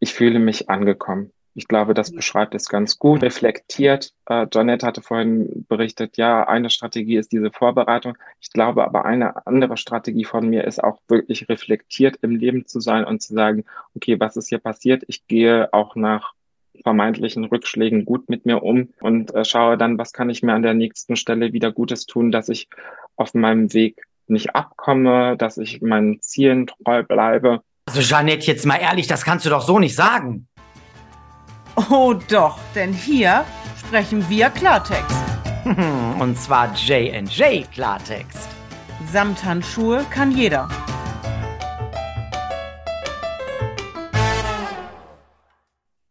ich fühle mich angekommen. Ich glaube, das beschreibt es ganz gut, reflektiert. Äh, Janette hatte vorhin berichtet, ja, eine Strategie ist diese Vorbereitung. Ich glaube aber eine andere Strategie von mir ist auch wirklich reflektiert im Leben zu sein und zu sagen, okay, was ist hier passiert? Ich gehe auch nach vermeintlichen Rückschlägen gut mit mir um und äh, schaue dann, was kann ich mir an der nächsten Stelle wieder Gutes tun, dass ich auf meinem Weg nicht abkomme, dass ich meinen Zielen treu bleibe. Also Jeanette, jetzt mal ehrlich, das kannst du doch so nicht sagen. Oh doch, denn hier sprechen wir Klartext. Und zwar J&J Klartext. Samthandschuhe kann jeder.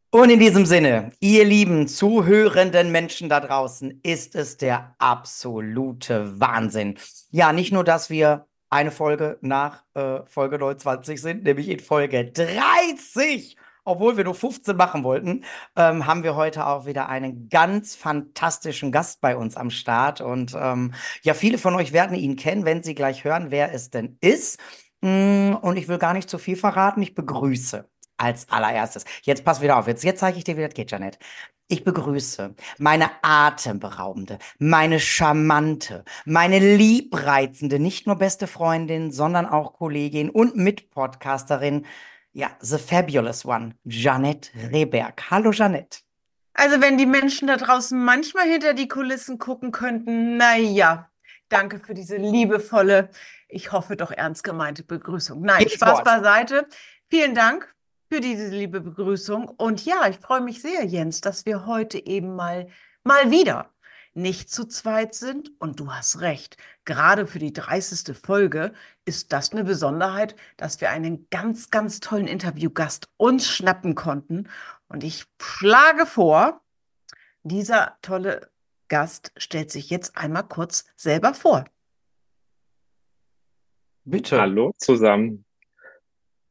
Und in diesem Sinne, ihr lieben zuhörenden Menschen da draußen, ist es der absolute Wahnsinn. Ja, nicht nur, dass wir eine Folge nach äh, Folge 29 sind, nämlich in Folge 30, obwohl wir nur 15 machen wollten, ähm, haben wir heute auch wieder einen ganz fantastischen Gast bei uns am Start. Und ähm, ja, viele von euch werden ihn kennen, wenn sie gleich hören, wer es denn ist. Mm, und ich will gar nicht zu viel verraten. Ich begrüße als allererstes. Jetzt pass wieder auf. Jetzt, jetzt zeige ich dir, wie das geht, Janet. Ich begrüße meine atemberaubende, meine charmante, meine liebreizende, nicht nur beste Freundin, sondern auch Kollegin und Mitpodcasterin, ja, the fabulous one, Janette Rehberg. Hallo, Janette. Also, wenn die Menschen da draußen manchmal hinter die Kulissen gucken könnten, naja, danke für diese liebevolle, ich hoffe doch ernst gemeinte Begrüßung. Nein, Spaß beiseite. Vielen Dank für diese liebe Begrüßung. Und ja, ich freue mich sehr, Jens, dass wir heute eben mal, mal wieder nicht zu zweit sind. Und du hast recht, gerade für die 30. Folge ist das eine Besonderheit, dass wir einen ganz, ganz tollen Interviewgast uns schnappen konnten. Und ich schlage vor, dieser tolle Gast stellt sich jetzt einmal kurz selber vor. Bitte. Hallo zusammen.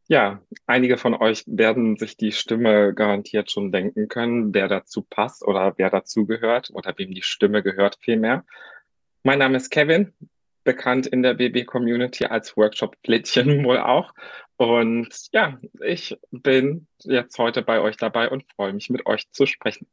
Ja, einige von euch werden sich die Stimme garantiert schon denken können, wer dazu passt oder wer dazu gehört oder wem die Stimme gehört vielmehr. Mein Name ist Kevin, bekannt in der BB-Community als Workshop-Plättchen wohl auch. Und ja, ich bin jetzt heute bei euch dabei und freue mich, mit euch zu sprechen.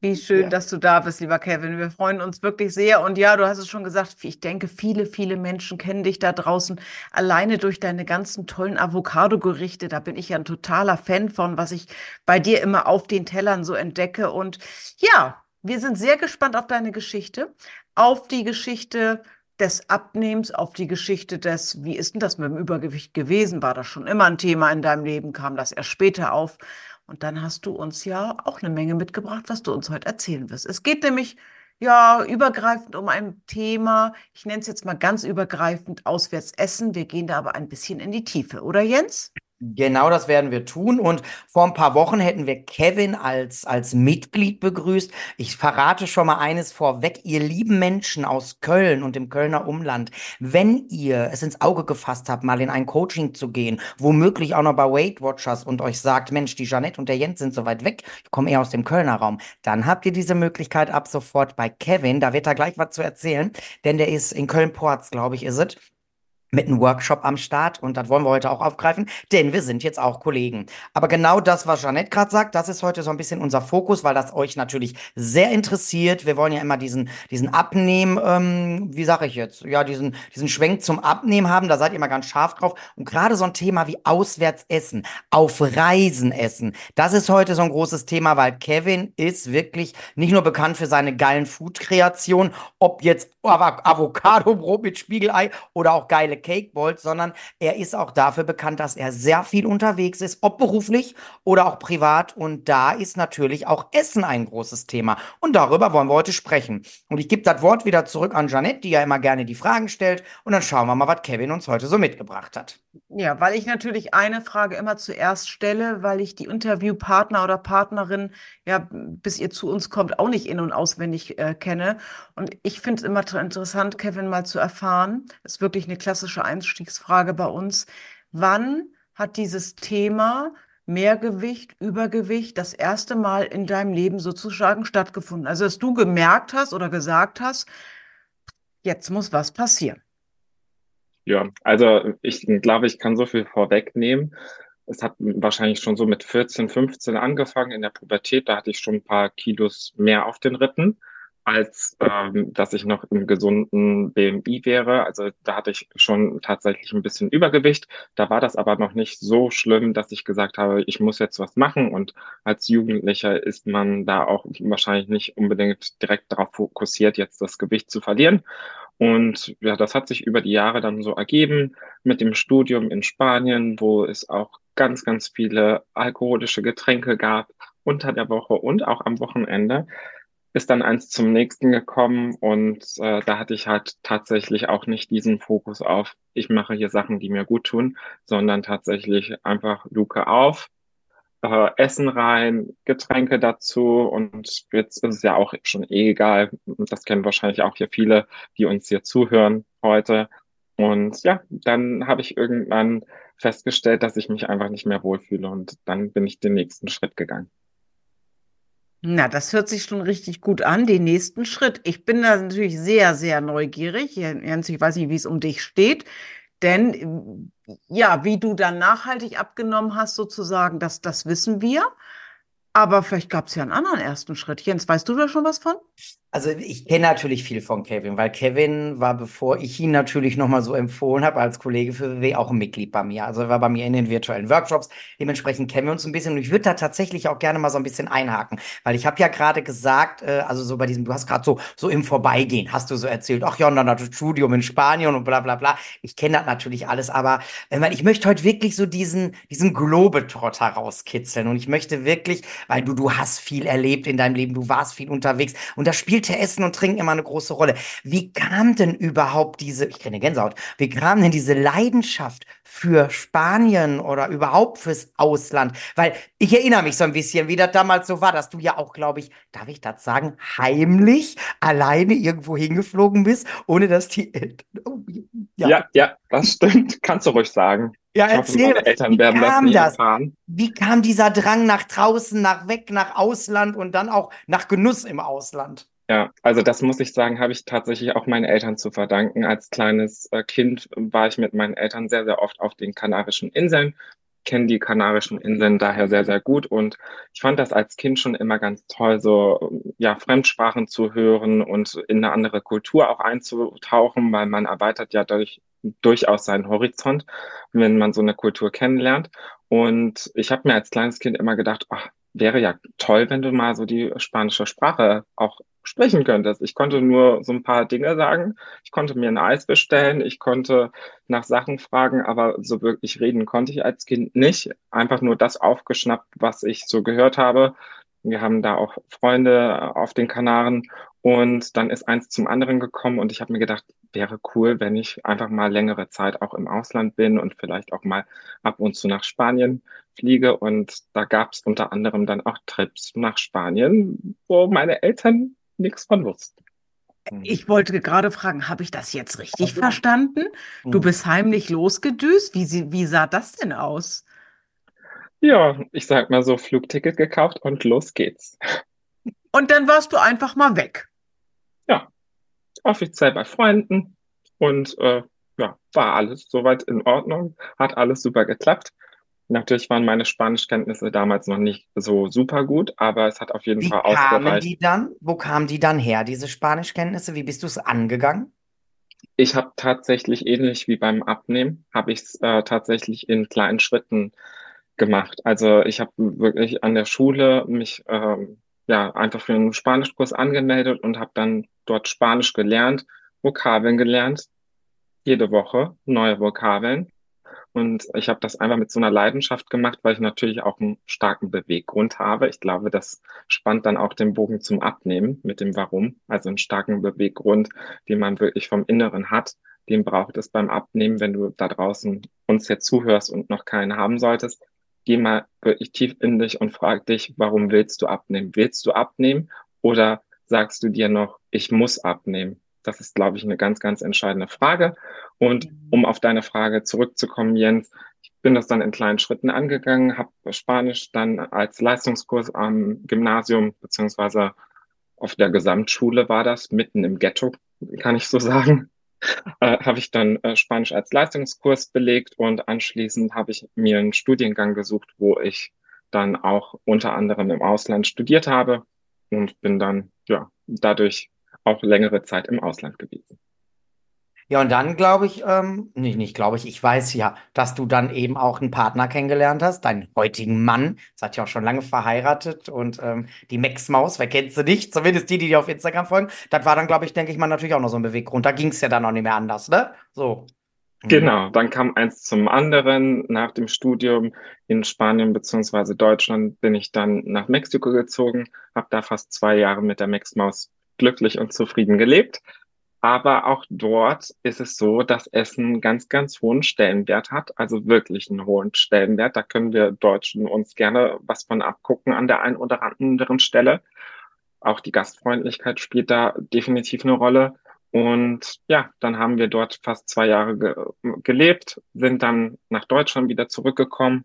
Wie schön, Ja. dass du da bist, lieber Kevin. Wir freuen uns wirklich sehr. Und ja, du hast es schon gesagt, ich denke, viele, viele Menschen kennen dich da draußen alleine durch deine ganzen tollen Avocado-Gerichte. Da bin ich ja ein totaler Fan von, was ich bei dir immer auf den Tellern so entdecke. Und ja, wir sind sehr gespannt auf deine Geschichte, auf die Geschichte des Abnehmens, auf die Geschichte des, wie ist denn das mit dem Übergewicht gewesen? War das schon immer ein Thema in deinem Leben? Kam das erst später auf? Und dann hast du uns ja auch eine Menge mitgebracht, was du uns heute erzählen wirst. Es geht nämlich ja übergreifend um ein Thema, ich nenne es jetzt mal ganz übergreifend, auswärts essen. Wir gehen da aber ein bisschen in die Tiefe, oder Jens? Genau das werden wir tun. Und vor ein paar Wochen hätten wir Kevin als, als Mitglied begrüßt. Ich verrate schon mal eines vorweg. Ihr lieben Menschen aus Köln und dem Kölner Umland, wenn ihr es ins Auge gefasst habt, mal in ein Coaching zu gehen, womöglich auch noch bei Weight Watchers und euch sagt, Mensch, die Jeanette und der Jens sind so weit weg, ich komme eher aus dem Kölner Raum, dann habt ihr diese Möglichkeit ab sofort bei Kevin. Da wird er gleich was zu erzählen, denn der ist in Köln-Porz, glaube ich, ist es mit einem Workshop am Start und das wollen wir heute auch aufgreifen, denn wir sind jetzt auch Kollegen. Aber genau das, was Jeanette gerade sagt, das ist heute so ein bisschen unser Fokus, weil das euch natürlich sehr interessiert. Wir wollen ja immer diesen, diesen Abnehmen, ähm, wie sage ich jetzt, ja, diesen, diesen Schwenk zum Abnehmen haben, da seid ihr immer ganz scharf drauf. Und gerade so ein Thema wie auswärts essen, auf Reisen essen, das ist heute so ein großes Thema, weil Kevin ist wirklich nicht nur bekannt für seine geilen Food-Kreationen, ob jetzt Avo- Avocado-Brot mit Spiegelei oder auch geile Cake Balls, sondern er ist auch dafür bekannt, dass er sehr viel unterwegs ist, ob beruflich oder auch privat. Und da ist natürlich auch Essen ein großes Thema. Und darüber wollen wir heute sprechen. Und ich gebe das Wort wieder zurück an Janette, die ja immer gerne die Fragen stellt. Und dann schauen wir mal, was Kevin uns heute so mitgebracht hat. Ja, weil ich natürlich eine Frage immer zuerst stelle, weil ich die Interviewpartner oder Partnerin, ja, bis ihr zu uns kommt, auch nicht in- und auswendig äh, kenne. Und ich finde es immer interessant, Kevin, mal zu erfahren, das ist wirklich eine klassische Einstiegsfrage bei uns, wann hat dieses Thema Mehrgewicht, Übergewicht das erste Mal in deinem Leben sozusagen stattgefunden? Also, dass du gemerkt hast oder gesagt hast, jetzt muss was passieren. Ja, also ich glaube, ich kann so viel vorwegnehmen. es hat wahrscheinlich schon so mit 14, 15 angefangen in der Pubertät. Da hatte ich schon ein paar Kilos mehr auf den Rippen, als ähm, dass ich noch im gesunden BMI wäre. Also da hatte ich schon tatsächlich ein bisschen Übergewicht. Da war das aber noch nicht so schlimm, dass ich gesagt habe, ich muss jetzt was machen. Und als Jugendlicher ist man da auch wahrscheinlich nicht unbedingt direkt darauf fokussiert, jetzt das Gewicht zu verlieren. Und ja, das hat sich über die Jahre dann so ergeben mit dem Studium in Spanien, wo es auch ganz, ganz viele alkoholische Getränke gab unter der Woche und auch am Wochenende, ist dann eins zum nächsten gekommen und äh, da hatte ich halt tatsächlich auch nicht diesen Fokus auf, ich mache hier Sachen, die mir gut tun, sondern tatsächlich einfach Luke auf, äh, Essen rein, Getränke dazu und jetzt ist es ja auch schon eh egal. Das kennen wahrscheinlich auch hier viele, die uns hier zuhören heute. Und ja, dann habe ich irgendwann festgestellt, dass ich mich einfach nicht mehr wohlfühle und dann bin ich den nächsten Schritt gegangen. Na, das hört sich schon richtig gut an, den nächsten Schritt. Ich bin da natürlich sehr, sehr neugierig. Jens, ich weiß nicht, wie es um dich steht. Denn ja, wie du dann nachhaltig abgenommen hast, sozusagen, das, das wissen wir. Aber vielleicht gab es ja einen anderen ersten Schritt. Jens, weißt du da schon was von? Also ich kenne natürlich viel von Kevin, weil Kevin war, bevor ich ihn natürlich nochmal so empfohlen habe, als Kollege für WW auch ein Mitglied bei mir. Also er war bei mir in den virtuellen Workshops. Dementsprechend kennen wir uns ein bisschen. Und ich würde da tatsächlich auch gerne mal so ein bisschen einhaken, weil ich habe ja gerade gesagt, äh, also so bei diesem, du hast gerade so, so im Vorbeigehen, hast du so erzählt, ach ja, und dann das Studium in Spanien und bla bla bla. Ich kenne das natürlich alles, aber äh, ich möchte heute wirklich so diesen, diesen Globetrotter rauskitzeln. Und ich möchte wirklich, weil du, du hast viel erlebt in deinem Leben, du warst viel unterwegs und das spielte spielte Essen und Trinken immer eine große Rolle. Wie kam denn überhaupt diese, ich kenne Gänsehaut, wie kam denn diese Leidenschaft für Spanien oder überhaupt fürs Ausland? Weil ich erinnere mich so ein bisschen, wie das damals so war, dass du ja auch, glaube ich, darf ich das sagen, heimlich alleine irgendwo hingeflogen bist, ohne dass die Eltern. Oh, ja. ja, ja, das stimmt. Kannst du ruhig sagen. Ja, erzähl, meine Eltern wie werden kam das, das? Wie kam dieser Drang nach draußen, nach weg, nach Ausland und dann auch nach Genuss im Ausland? Ja, also das muss ich sagen, habe ich tatsächlich auch meinen Eltern zu verdanken. Als kleines äh, Kind war ich mit meinen Eltern sehr, sehr oft auf den Kanarischen Inseln, kenne die Kanarischen Inseln daher sehr, sehr gut und ich fand das als Kind schon immer ganz toll, so ja, Fremdsprachen zu hören und in eine andere Kultur auch einzutauchen, weil man erweitert ja durch, durchaus seinen Horizont, wenn man so eine Kultur kennenlernt. Und ich habe mir als kleines Kind immer gedacht, ach, wäre ja toll, wenn du mal so die spanische Sprache auch sprechen könntest. Ich konnte nur so ein paar Dinge sagen. Ich konnte mir ein Eis bestellen. Ich konnte nach Sachen fragen, aber so wirklich reden konnte ich als Kind nicht. Einfach nur das aufgeschnappt, was ich so gehört habe. Wir haben da auch Freunde auf den Kanaren und dann ist eins zum anderen gekommen und ich habe mir gedacht, wäre cool, wenn ich einfach mal längere Zeit auch im Ausland bin und vielleicht auch mal ab und zu nach Spanien fliege. Und da gab es unter anderem dann auch Trips nach Spanien, wo meine Eltern nichts von wussten. Ich wollte gerade fragen, habe ich das jetzt richtig ja. verstanden? Du mhm. bist heimlich losgedüst. Wie, wie sah das denn aus? Ja, ich sag mal so, Flugticket gekauft und los geht's. Und dann warst du einfach mal weg. Ja, offiziell bei Freunden und äh, ja, war alles soweit in Ordnung, hat alles super geklappt. Natürlich waren meine Spanischkenntnisse damals noch nicht so super gut, aber es hat auf jeden Wie Fall kamen ausgereicht. die dann? Wo kamen die dann her, diese Spanischkenntnisse? Wie bist du es angegangen? Ich habe tatsächlich ähnlich wie beim Abnehmen, habe ich es äh, tatsächlich in kleinen Schritten gemacht. Also ich habe wirklich an der Schule mich ähm, ja einfach für einen Spanischkurs angemeldet und habe dann dort Spanisch gelernt, Vokabeln gelernt, jede Woche neue Vokabeln und ich habe das einfach mit so einer Leidenschaft gemacht, weil ich natürlich auch einen starken Beweggrund habe. Ich glaube, das spannt dann auch den Bogen zum Abnehmen mit dem Warum. Also einen starken Beweggrund, den man wirklich vom Inneren hat. Den braucht es beim Abnehmen, wenn du da draußen uns jetzt zuhörst und noch keinen haben solltest. Geh mal wirklich tief in dich und frag dich, warum willst du abnehmen? Willst du abnehmen oder sagst du dir noch, ich muss abnehmen? Das ist, glaube ich, eine ganz, ganz entscheidende Frage. Und mhm. um auf deine Frage zurückzukommen, Jens, ich bin das dann in kleinen Schritten angegangen, habe Spanisch dann als Leistungskurs am Gymnasium beziehungsweise auf der Gesamtschule war das, mitten im Ghetto, kann ich so sagen, äh, habe ich dann äh, Spanisch als Leistungskurs belegt und anschließend habe ich mir einen Studiengang gesucht, wo ich dann auch unter anderem im Ausland studiert habe und bin dann ja dadurch auch längere Zeit im Ausland gewesen. Ja, und dann glaube ich, ähm, nicht, nicht glaube ich, ich weiß ja, dass du dann eben auch einen Partner kennengelernt hast, deinen heutigen Mann. Seid ja auch schon lange verheiratet und ähm, die Max-Maus, wer kennt sie nicht? Zumindest die, die dir auf Instagram folgen. Das war dann, glaube ich, denke ich mal, natürlich auch noch so ein Beweggrund. Da ging es ja dann auch nicht mehr anders, ne? So. Mhm. Genau, dann kam eins zum anderen. Nach dem Studium in Spanien beziehungsweise Deutschland bin ich dann nach Mexiko gezogen, habe da fast zwei Jahre mit der Max-Maus glücklich und zufrieden gelebt aber auch dort ist es so, dass Essen ganz, ganz hohen Stellenwert hat, also wirklich einen hohen Stellenwert. Da können wir Deutschen uns gerne was von abgucken an der einen oder anderen Stelle. Auch die Gastfreundlichkeit spielt da definitiv eine Rolle. Und ja, dann haben wir dort fast zwei Jahre ge gelebt, sind dann nach Deutschland wieder zurückgekommen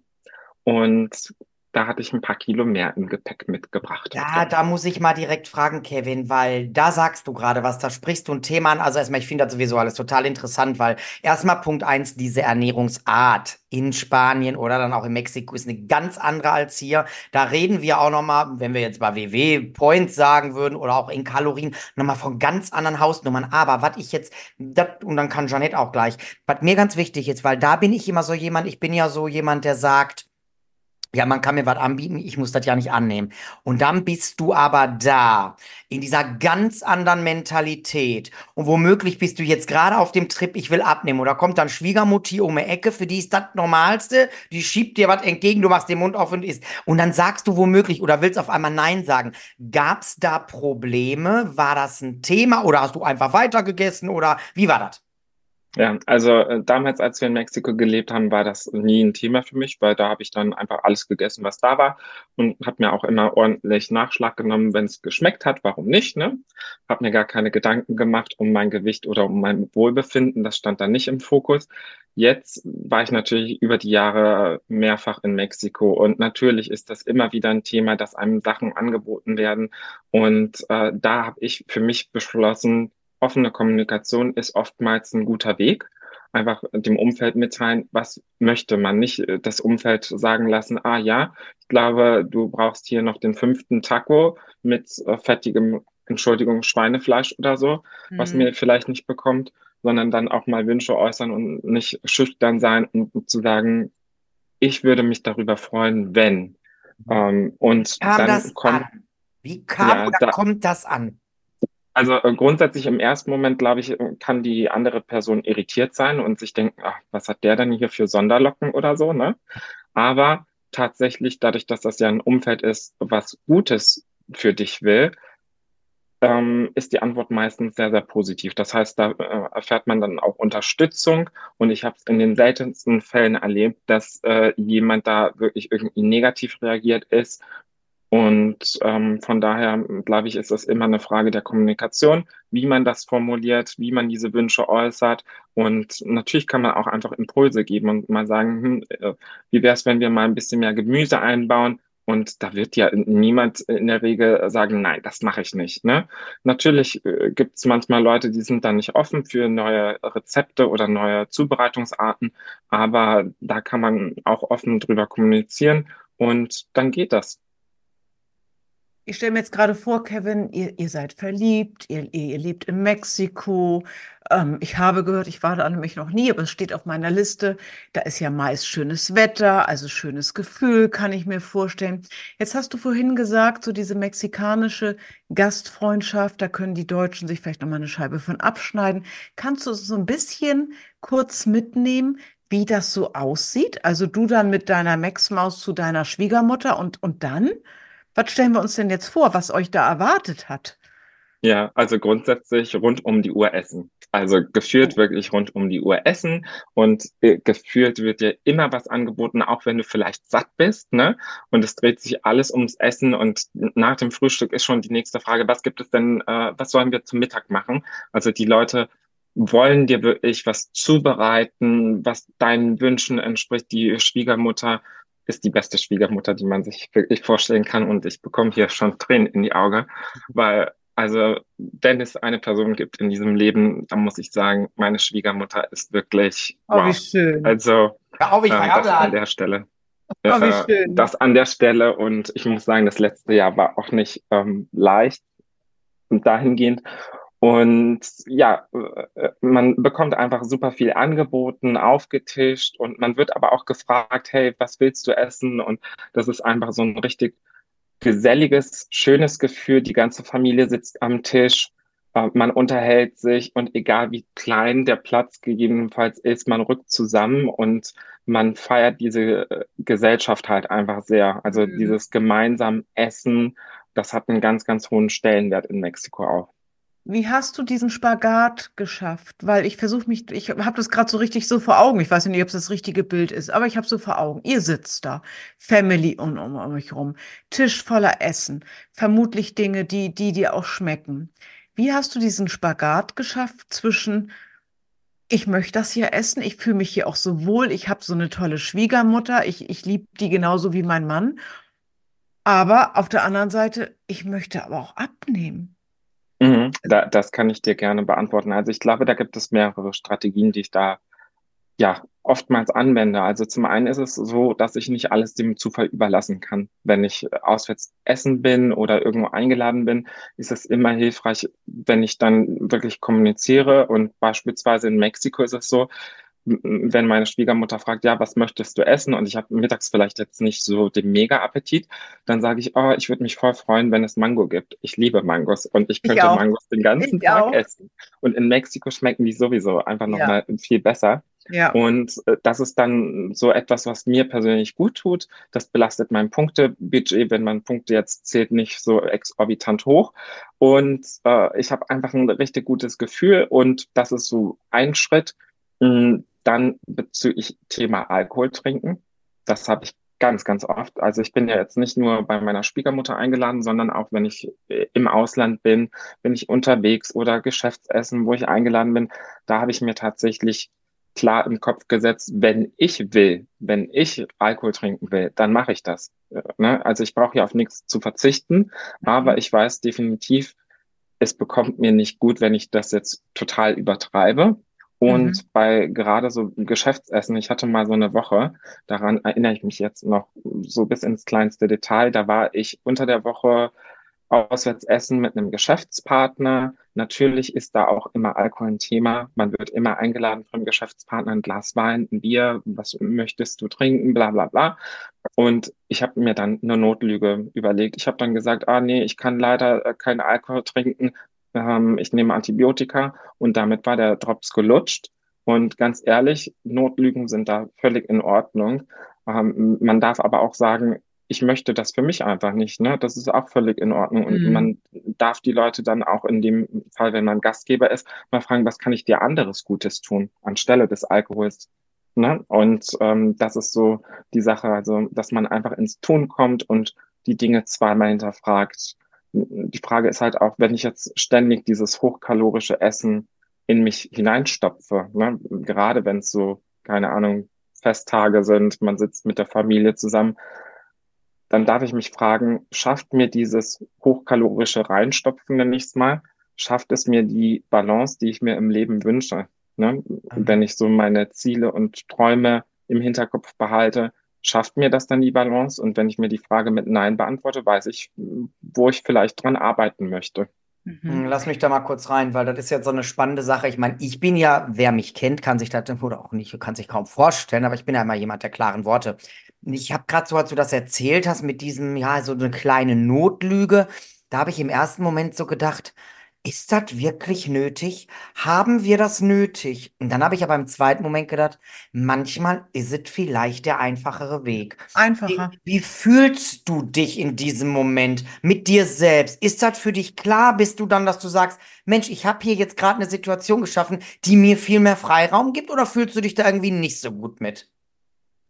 und da hatte ich ein paar Kilo mehr im Gepäck mitgebracht. Ja, da muss ich mal direkt fragen, Kevin, weil da sagst du gerade was, da sprichst du ein Thema an. Also erstmal, ich finde das sowieso alles total interessant, weil erstmal Punkt eins, diese Ernährungsart in Spanien oder dann auch in Mexiko ist eine ganz andere als hier. Da reden wir auch nochmal, wenn wir jetzt bei WW Points sagen würden oder auch in Kalorien, nochmal von ganz anderen Hausnummern. Aber was ich jetzt, dat, und dann kann Janette auch gleich, was mir ganz wichtig ist, weil da bin ich immer so jemand, ich bin ja so jemand, der sagt, ja, man kann mir was anbieten, ich muss das ja nicht annehmen. Und dann bist du aber da, in dieser ganz anderen Mentalität. Und womöglich bist du jetzt gerade auf dem Trip, ich will abnehmen. Oder kommt dann Schwiegermutti um die Ecke, für die ist das Normalste, die schiebt dir was entgegen, du machst den Mund auf und isst. Und dann sagst du womöglich oder willst auf einmal Nein sagen. Gab's da Probleme? War das ein Thema oder hast du einfach weitergegessen oder wie war das? Ja, also äh, damals, als wir in Mexiko gelebt haben, war das nie ein Thema für mich, weil da habe ich dann einfach alles gegessen, was da war und habe mir auch immer ordentlich Nachschlag genommen, wenn es geschmeckt hat. Warum nicht? Ne? Habe mir gar keine Gedanken gemacht um mein Gewicht oder um mein Wohlbefinden. Das stand da nicht im Fokus. Jetzt war ich natürlich über die Jahre mehrfach in Mexiko und natürlich ist das immer wieder ein Thema, dass einem Sachen angeboten werden und äh, da habe ich für mich beschlossen, offene Kommunikation ist oftmals ein guter Weg. Einfach dem Umfeld mitteilen, was möchte man. Nicht äh, das Umfeld sagen lassen, ah ja, ich glaube, du brauchst hier noch den fünften Taco mit äh, fettigem, Entschuldigung, Schweinefleisch oder so, mhm. was mir vielleicht nicht bekommt, sondern dann auch mal Wünsche äußern und nicht schüchtern sein und zu sagen, ich würde mich darüber freuen, wenn. Mhm. Ähm, und kam dann kommt? Wie kam ja, oder da, kommt das an? Also äh, grundsätzlich im ersten Moment, glaube ich, kann die andere Person irritiert sein und sich denken, ach, was hat der denn hier für Sonderlocken oder so, ne? Aber tatsächlich, dadurch, dass das ja ein Umfeld ist, was Gutes für dich will, ähm, ist die Antwort meistens sehr, sehr positiv. Das heißt, da äh, erfährt man dann auch Unterstützung und ich habe es in den seltensten Fällen erlebt, dass äh, jemand da wirklich irgendwie negativ reagiert ist und ähm, von daher, glaube ich, ist es immer eine Frage der Kommunikation, wie man das formuliert, wie man diese Wünsche äußert. Und natürlich kann man auch einfach Impulse geben und mal sagen, hm, äh, wie wäre es, wenn wir mal ein bisschen mehr Gemüse einbauen? Und da wird ja niemand in der Regel sagen, nein, das mache ich nicht. Ne? Natürlich äh, gibt es manchmal Leute, die sind dann nicht offen für neue Rezepte oder neue Zubereitungsarten, aber da kann man auch offen drüber kommunizieren und dann geht das. Ich stelle mir jetzt gerade vor, Kevin, ihr, ihr seid verliebt, ihr, ihr lebt in Mexiko. Ähm, ich habe gehört, ich war da nämlich noch nie, aber es steht auf meiner Liste. Da ist ja meist schönes Wetter, also schönes Gefühl, kann ich mir vorstellen. Jetzt hast du vorhin gesagt, so diese mexikanische Gastfreundschaft, da können die Deutschen sich vielleicht nochmal eine Scheibe von abschneiden. Kannst du so ein bisschen kurz mitnehmen, wie das so aussieht? Also du dann mit deiner Max-Maus zu deiner Schwiegermutter und, und dann? Was stellen wir uns denn jetzt vor, was euch da erwartet hat? Ja, also grundsätzlich rund um die Uhr essen. Also gefühlt oh. wirklich rund um die Uhr essen und äh, gefühlt wird dir immer was angeboten, auch wenn du vielleicht satt bist, ne? Und es dreht sich alles ums Essen und nach dem Frühstück ist schon die nächste Frage, was gibt es denn, äh, was sollen wir zum Mittag machen? Also die Leute wollen dir wirklich was zubereiten, was deinen Wünschen entspricht. Die Schwiegermutter ist die beste Schwiegermutter, die man sich wirklich vorstellen kann. Und ich bekomme hier schon Tränen in die Augen, weil Also, wenn es eine Person gibt in diesem Leben, dann muss ich sagen, meine Schwiegermutter ist wirklich Oh, wie wow. schön. Also, auf, ich äh, das an der Stelle. Oh, wie Äh, schön. das an der Stelle und ich muss sagen, das letzte Jahr war auch nicht ähm, leicht und dahingehend. Und ja, äh, man bekommt einfach super viel angeboten, aufgetischt und man wird aber auch gefragt, hey, was willst du essen? Und das ist einfach so ein richtig geselliges, schönes Gefühl. Die ganze Familie sitzt am Tisch, äh, man unterhält sich und egal wie klein der Platz gegebenenfalls ist, man rückt zusammen und man feiert diese äh, Gesellschaft halt einfach sehr. Also Mhm. dieses gemeinsam Essen, das hat einen ganz, ganz hohen Stellenwert in Mexiko auch. Wie hast du diesen Spagat geschafft? Weil ich versuche mich, ich habe das gerade so richtig so vor Augen. Ich weiß nicht, ob es das richtige Bild ist, aber ich habe so vor Augen. Ihr sitzt da, Family um, um euch rum, Tisch voller Essen, vermutlich Dinge, die, die dir auch schmecken. Wie hast du diesen Spagat geschafft zwischen, ich möchte das hier essen, ich fühle mich hier auch so wohl, ich habe so eine tolle Schwiegermutter, ich, ich liebe die genauso wie mein Mann, aber auf der anderen Seite, ich möchte aber auch abnehmen. Mhm, da, das kann ich dir gerne beantworten. Also ich glaube, da gibt es mehrere Strategien, die ich da ja oftmals anwende. Also zum einen ist es so, dass ich nicht alles dem Zufall überlassen kann. Wenn ich auswärts essen bin oder irgendwo eingeladen bin, ist es immer hilfreich, wenn ich dann wirklich kommuniziere. Und beispielsweise in Mexiko ist es so, wenn meine Schwiegermutter fragt, ja, was möchtest du essen? Und ich habe mittags vielleicht jetzt nicht so den Mega-Appetit, dann sage ich, oh, ich würde mich voll freuen, wenn es Mango gibt. Ich liebe Mangos und ich Ich könnte auch. Mangos den ganzen Ich Tag auch. essen. Und in Mexiko schmecken die sowieso einfach Ja. nochmal viel besser. Ja. Und äh, das ist dann so etwas, was mir persönlich gut tut. Das belastet mein Punktebudget, wenn man Punkte jetzt zählt, nicht so exorbitant hoch. Und äh, ich habe einfach ein richtig gutes Gefühl. Und das ist so ein Schritt. Mm, Dann bezüglich Thema Alkohol trinken. Das habe ich ganz, ganz oft. Also ich bin ja jetzt nicht nur bei meiner Schwiegermutter eingeladen, sondern auch wenn ich äh, im Ausland bin, bin ich unterwegs oder Geschäftsessen, wo ich eingeladen bin, da habe ich mir tatsächlich klar im Kopf gesetzt, wenn ich will, wenn ich Alkohol trinken will, dann mache ich das. Äh, Ne? Also ich brauche ja auf nichts zu verzichten, aber ich weiß definitiv, es bekommt mir nicht gut, wenn ich das jetzt total übertreibe. Und Mhm. bei gerade so Geschäftsessen, ich hatte mal so eine Woche, daran erinnere ich mich jetzt noch so bis ins kleinste Detail. Da war ich unter der Woche auswärts essen mit einem Geschäftspartner. Natürlich ist da auch immer Alkohol ein Thema. Man wird immer eingeladen vom Geschäftspartner, ein Glas Wein, ein Bier, was möchtest du trinken, bla bla bla. Und ich habe mir dann eine Notlüge überlegt. Ich habe dann gesagt, ah nee, ich kann leider äh, keinen Alkohol trinken. Ähm, ich nehme Antibiotika und damit war der Drops gelutscht. Und ganz ehrlich, Notlügen sind da völlig in Ordnung. Ähm, man darf aber auch sagen, ich möchte das für mich einfach nicht, ne? Das ist auch völlig in Ordnung. Und Mhm. man darf die Leute dann auch in dem Fall, wenn man Gastgeber ist, mal fragen, was kann ich dir anderes Gutes tun, anstelle des Alkohols, ne? Und ähm, das ist so die Sache, also, dass man einfach ins Tun kommt und die Dinge zweimal hinterfragt. Die Frage ist halt auch, wenn ich jetzt ständig dieses hochkalorische Essen in mich hineinstopfe, ne? Gerade wenn es so, keine Ahnung, Festtage sind, man sitzt mit der Familie zusammen, dann darf ich mich fragen, schafft mir dieses hochkalorische Reinstopfen, nenne ich es mal, schafft es mir die Balance, die ich mir im Leben wünsche? Ne? Wenn ich so meine Ziele und Träume im Hinterkopf behalte, schafft mir das dann die Balance? Und wenn ich mir die Frage mit Nein beantworte, weiß ich, wo ich vielleicht dran arbeiten möchte. Hm, Mhm. Lass mich da mal kurz rein, weil das ist jetzt so eine spannende Sache. Ich meine, ich bin ja, wer mich kennt, kann sich das oder auch nicht, kann sich kaum vorstellen, aber ich bin ja immer jemand der klaren Worte. Ich habe gerade so, als du das erzählt hast, mit diesem, ja, so eine kleine Notlüge, da habe ich im ersten Moment so gedacht, ist das wirklich nötig? Haben wir das nötig? Und dann habe ich aber im zweiten Moment gedacht, manchmal ist es vielleicht der einfachere Weg. Wie, Einfacher. wie fühlst du dich in diesem Moment mit dir selbst? Ist das für dich klar? Bist du dann, dass du sagst, Mensch, ich habe hier jetzt gerade eine Situation geschaffen, die mir viel mehr Freiraum gibt, oder fühlst du dich da irgendwie nicht so gut mit?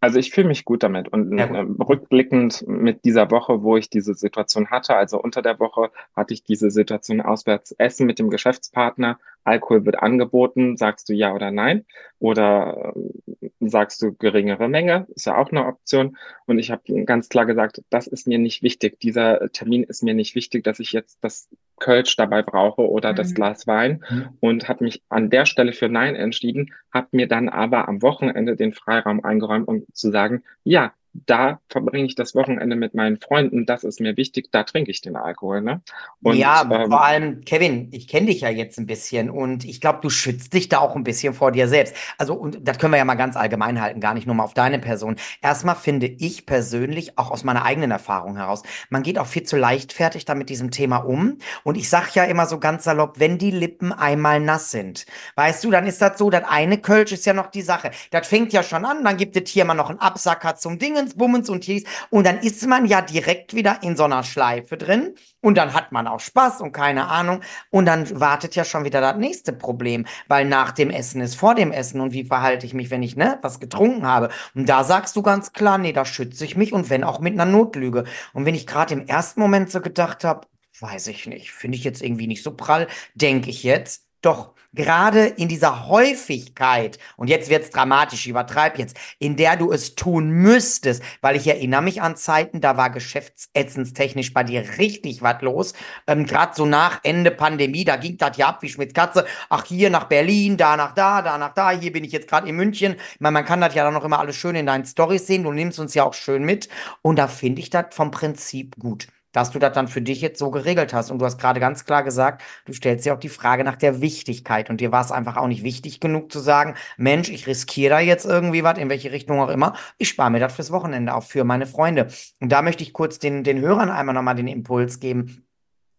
Also ich fühle mich gut damit und Ja, gut. ähm, rückblickend mit dieser Woche, wo ich diese Situation hatte, also unter der Woche hatte ich diese Situation auswärts essen mit dem Geschäftspartner, Alkohol wird angeboten, sagst du ja oder nein? Oder ähm, sagst du geringere Menge, ist ja auch eine Option. Und ich habe ganz klar gesagt, das ist mir nicht wichtig, dieser Termin ist mir nicht wichtig, dass ich jetzt das Kölsch dabei brauche oder mhm. das Glas Wein. Mhm. und habe mich an der Stelle für Nein entschieden, habe mir dann aber am Wochenende den Freiraum eingeräumt, um zu sagen, ja, da verbringe ich das Wochenende mit meinen Freunden, das ist mir wichtig, da trinke ich den Alkohol. Ne? Und, ja, ähm, vor allem, Kevin, ich kenne dich ja jetzt ein bisschen und ich glaube, du schützt dich da auch ein bisschen vor dir selbst. Also, und das können wir ja mal ganz allgemein halten, gar nicht nur mal auf deine Person. Erstmal finde ich persönlich, auch aus meiner eigenen Erfahrung heraus, man geht auch viel zu leichtfertig da mit diesem Thema um. Und ich sage ja immer so ganz salopp, wenn die Lippen einmal nass sind, weißt du, dann ist das so, das eine Kölsch ist ja noch die Sache. Das fängt ja schon an, dann gibt es hier mal noch einen Absacker zum Dingen Dingens, Bummens und Tis. Und dann ist man ja direkt wieder in so einer Schleife drin. Und dann hat man auch Spaß und keine Ahnung. Und dann wartet ja schon wieder das nächste Problem. Weil nach dem Essen ist vor dem Essen. Und wie verhalte ich mich, wenn ich ne, was getrunken habe? Und da sagst du ganz klar, nee, da schütze ich mich. Und wenn auch mit einer Notlüge. Und wenn ich gerade im ersten Moment so gedacht habe, weiß ich nicht, finde ich jetzt irgendwie nicht so prall, denke ich jetzt, doch gerade in dieser Häufigkeit, und jetzt wird's dramatisch, ich übertreib jetzt, in der du es tun müsstest, weil ich erinnere mich an Zeiten, da war geschäftsätzendstechnisch bei dir richtig was los. Ähm, Gerade so nach Ende Pandemie, da ging das ja ab wie Schmitz Katze. Ach, hier nach Berlin, da nach da, da nach da, hier bin ich jetzt gerade in München. Ich meine, man kann das ja dann noch immer alles schön in deinen Stories sehen. Du nimmst uns ja auch schön mit. Und da finde ich das vom Prinzip gut dass du das dann für dich jetzt so geregelt hast. Und du hast gerade ganz klar gesagt, du stellst dir auch die Frage nach der Wichtigkeit. Und dir war es einfach auch nicht wichtig genug zu sagen, Mensch, ich riskiere da jetzt irgendwie was, in welche Richtung auch immer. Ich spare mir das fürs Wochenende auf für meine Freunde. Und da möchte ich kurz den, den Hörern einmal nochmal den Impuls geben.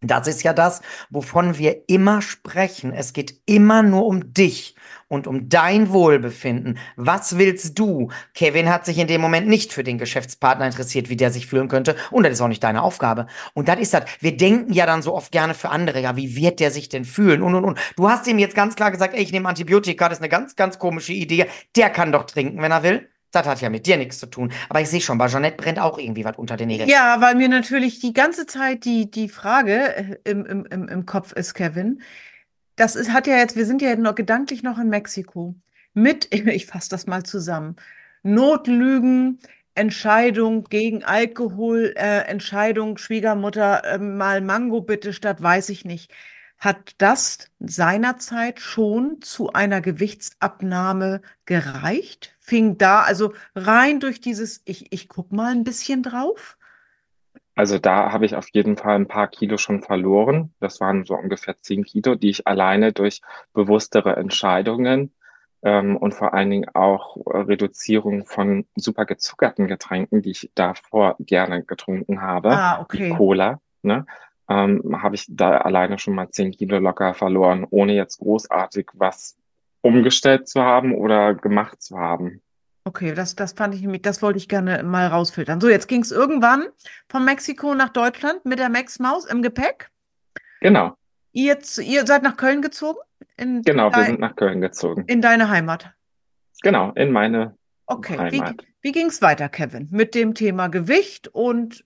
Das ist ja das, wovon wir immer sprechen. Es geht immer nur um dich und um dein Wohlbefinden. Was willst du? Kevin hat sich in dem Moment nicht für den Geschäftspartner interessiert, wie der sich fühlen könnte. Und das ist auch nicht deine Aufgabe. Und das ist das. Wir denken ja dann so oft gerne für andere. Ja, wie wird der sich denn fühlen? Und, und, und. Du hast ihm jetzt ganz klar gesagt, ey, ich nehme Antibiotika. Das ist eine ganz, ganz komische Idee. Der kann doch trinken, wenn er will. Das hat ja mit dir nichts zu tun. Aber ich sehe schon, bei Jeanette brennt auch irgendwie was unter den Nägeln. Ja, weil mir natürlich die ganze Zeit die, die Frage äh, im, im, im, im Kopf ist, Kevin. Das ist, hat ja jetzt, wir sind ja noch gedanklich noch in Mexiko. Mit, ich fasse das mal zusammen. Notlügen, Entscheidung gegen Alkohol, äh, Entscheidung Schwiegermutter, äh, mal Mango bitte statt weiß ich nicht. Hat das seinerzeit schon zu einer Gewichtsabnahme gereicht? Fing da also rein durch dieses, ich, ich guck mal ein bisschen drauf? Also da habe ich auf jeden Fall ein paar Kilo schon verloren. Das waren so ungefähr zehn Kilo, die ich alleine durch bewusstere Entscheidungen ähm, und vor allen Dingen auch Reduzierung von super gezuckerten Getränken, die ich davor gerne getrunken habe, ah, okay. wie Cola, ne, ähm, habe ich da alleine schon mal zehn Kilo locker verloren, ohne jetzt großartig was umgestellt zu haben oder gemacht zu haben. Okay, das, das fand ich nämlich, das wollte ich gerne mal rausfiltern. So, jetzt ging es irgendwann von Mexiko nach Deutschland mit der Max-Maus im Gepäck. Genau. Ihr, ihr seid nach Köln gezogen? In genau, wir sind nach Köln gezogen. In deine Heimat. Genau, in meine okay. Heimat. Wie, wie ging es weiter, Kevin? Mit dem Thema Gewicht und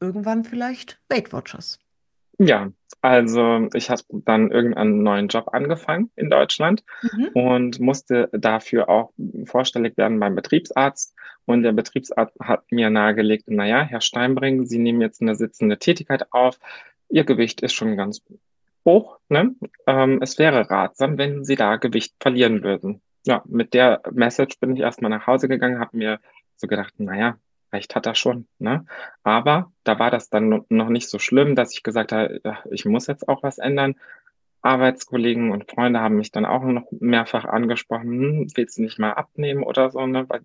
irgendwann vielleicht Weight Watchers. Ja, also ich habe dann irgendeinen neuen Job angefangen in Deutschland mhm. und musste dafür auch vorstellig werden beim Betriebsarzt. Und der Betriebsarzt hat mir nahegelegt, naja, Herr Steinbring, Sie nehmen jetzt eine sitzende Tätigkeit auf. Ihr Gewicht ist schon ganz hoch. Ne? Ähm, es wäre ratsam, wenn Sie da Gewicht verlieren würden. Ja, mit der Message bin ich erstmal nach Hause gegangen, habe mir so gedacht, naja, recht hat er schon. Ne? Aber da war das dann noch nicht so schlimm, dass ich gesagt habe, ich muss jetzt auch was ändern. Arbeitskollegen und Freunde haben mich dann auch noch mehrfach angesprochen, hm, willst du nicht mal abnehmen oder so, ne? Weil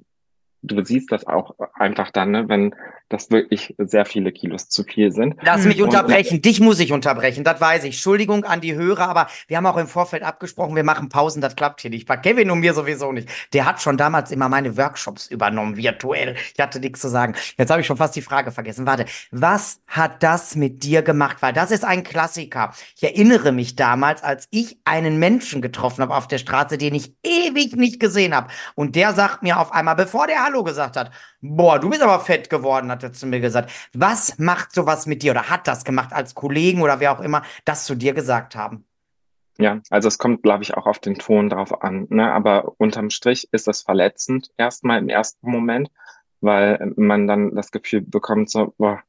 du siehst das auch einfach dann, ne, wenn das wirklich sehr viele Kilos zu viel sind. Lass mich unterbrechen. Und, Dich muss ich unterbrechen, das weiß ich. Entschuldigung an die Hörer, aber wir haben auch im Vorfeld abgesprochen, wir machen Pausen, das klappt hier nicht. Bei Kevin und mir sowieso nicht. Der hat schon damals immer meine Workshops übernommen, virtuell. Ich hatte nichts zu sagen. Jetzt habe ich schon fast die Frage vergessen. Warte, was hat das mit dir gemacht? Weil das ist ein Klassiker. Ich erinnere mich damals, als ich einen Menschen getroffen habe auf der Straße, den ich ewig nicht gesehen habe. Und der sagt mir auf einmal, bevor der Hallo gesagt hat, boah, du bist aber fett geworden, hat er zu mir gesagt. Was macht sowas mit dir oder hat das gemacht als Kollegen oder wer auch immer, das zu dir gesagt haben? Ja, also es kommt, glaube ich, auch auf den Ton drauf an. Ne? Aber unterm Strich ist das verletzend erstmal im ersten Moment, weil man dann das Gefühl bekommt, so, boah,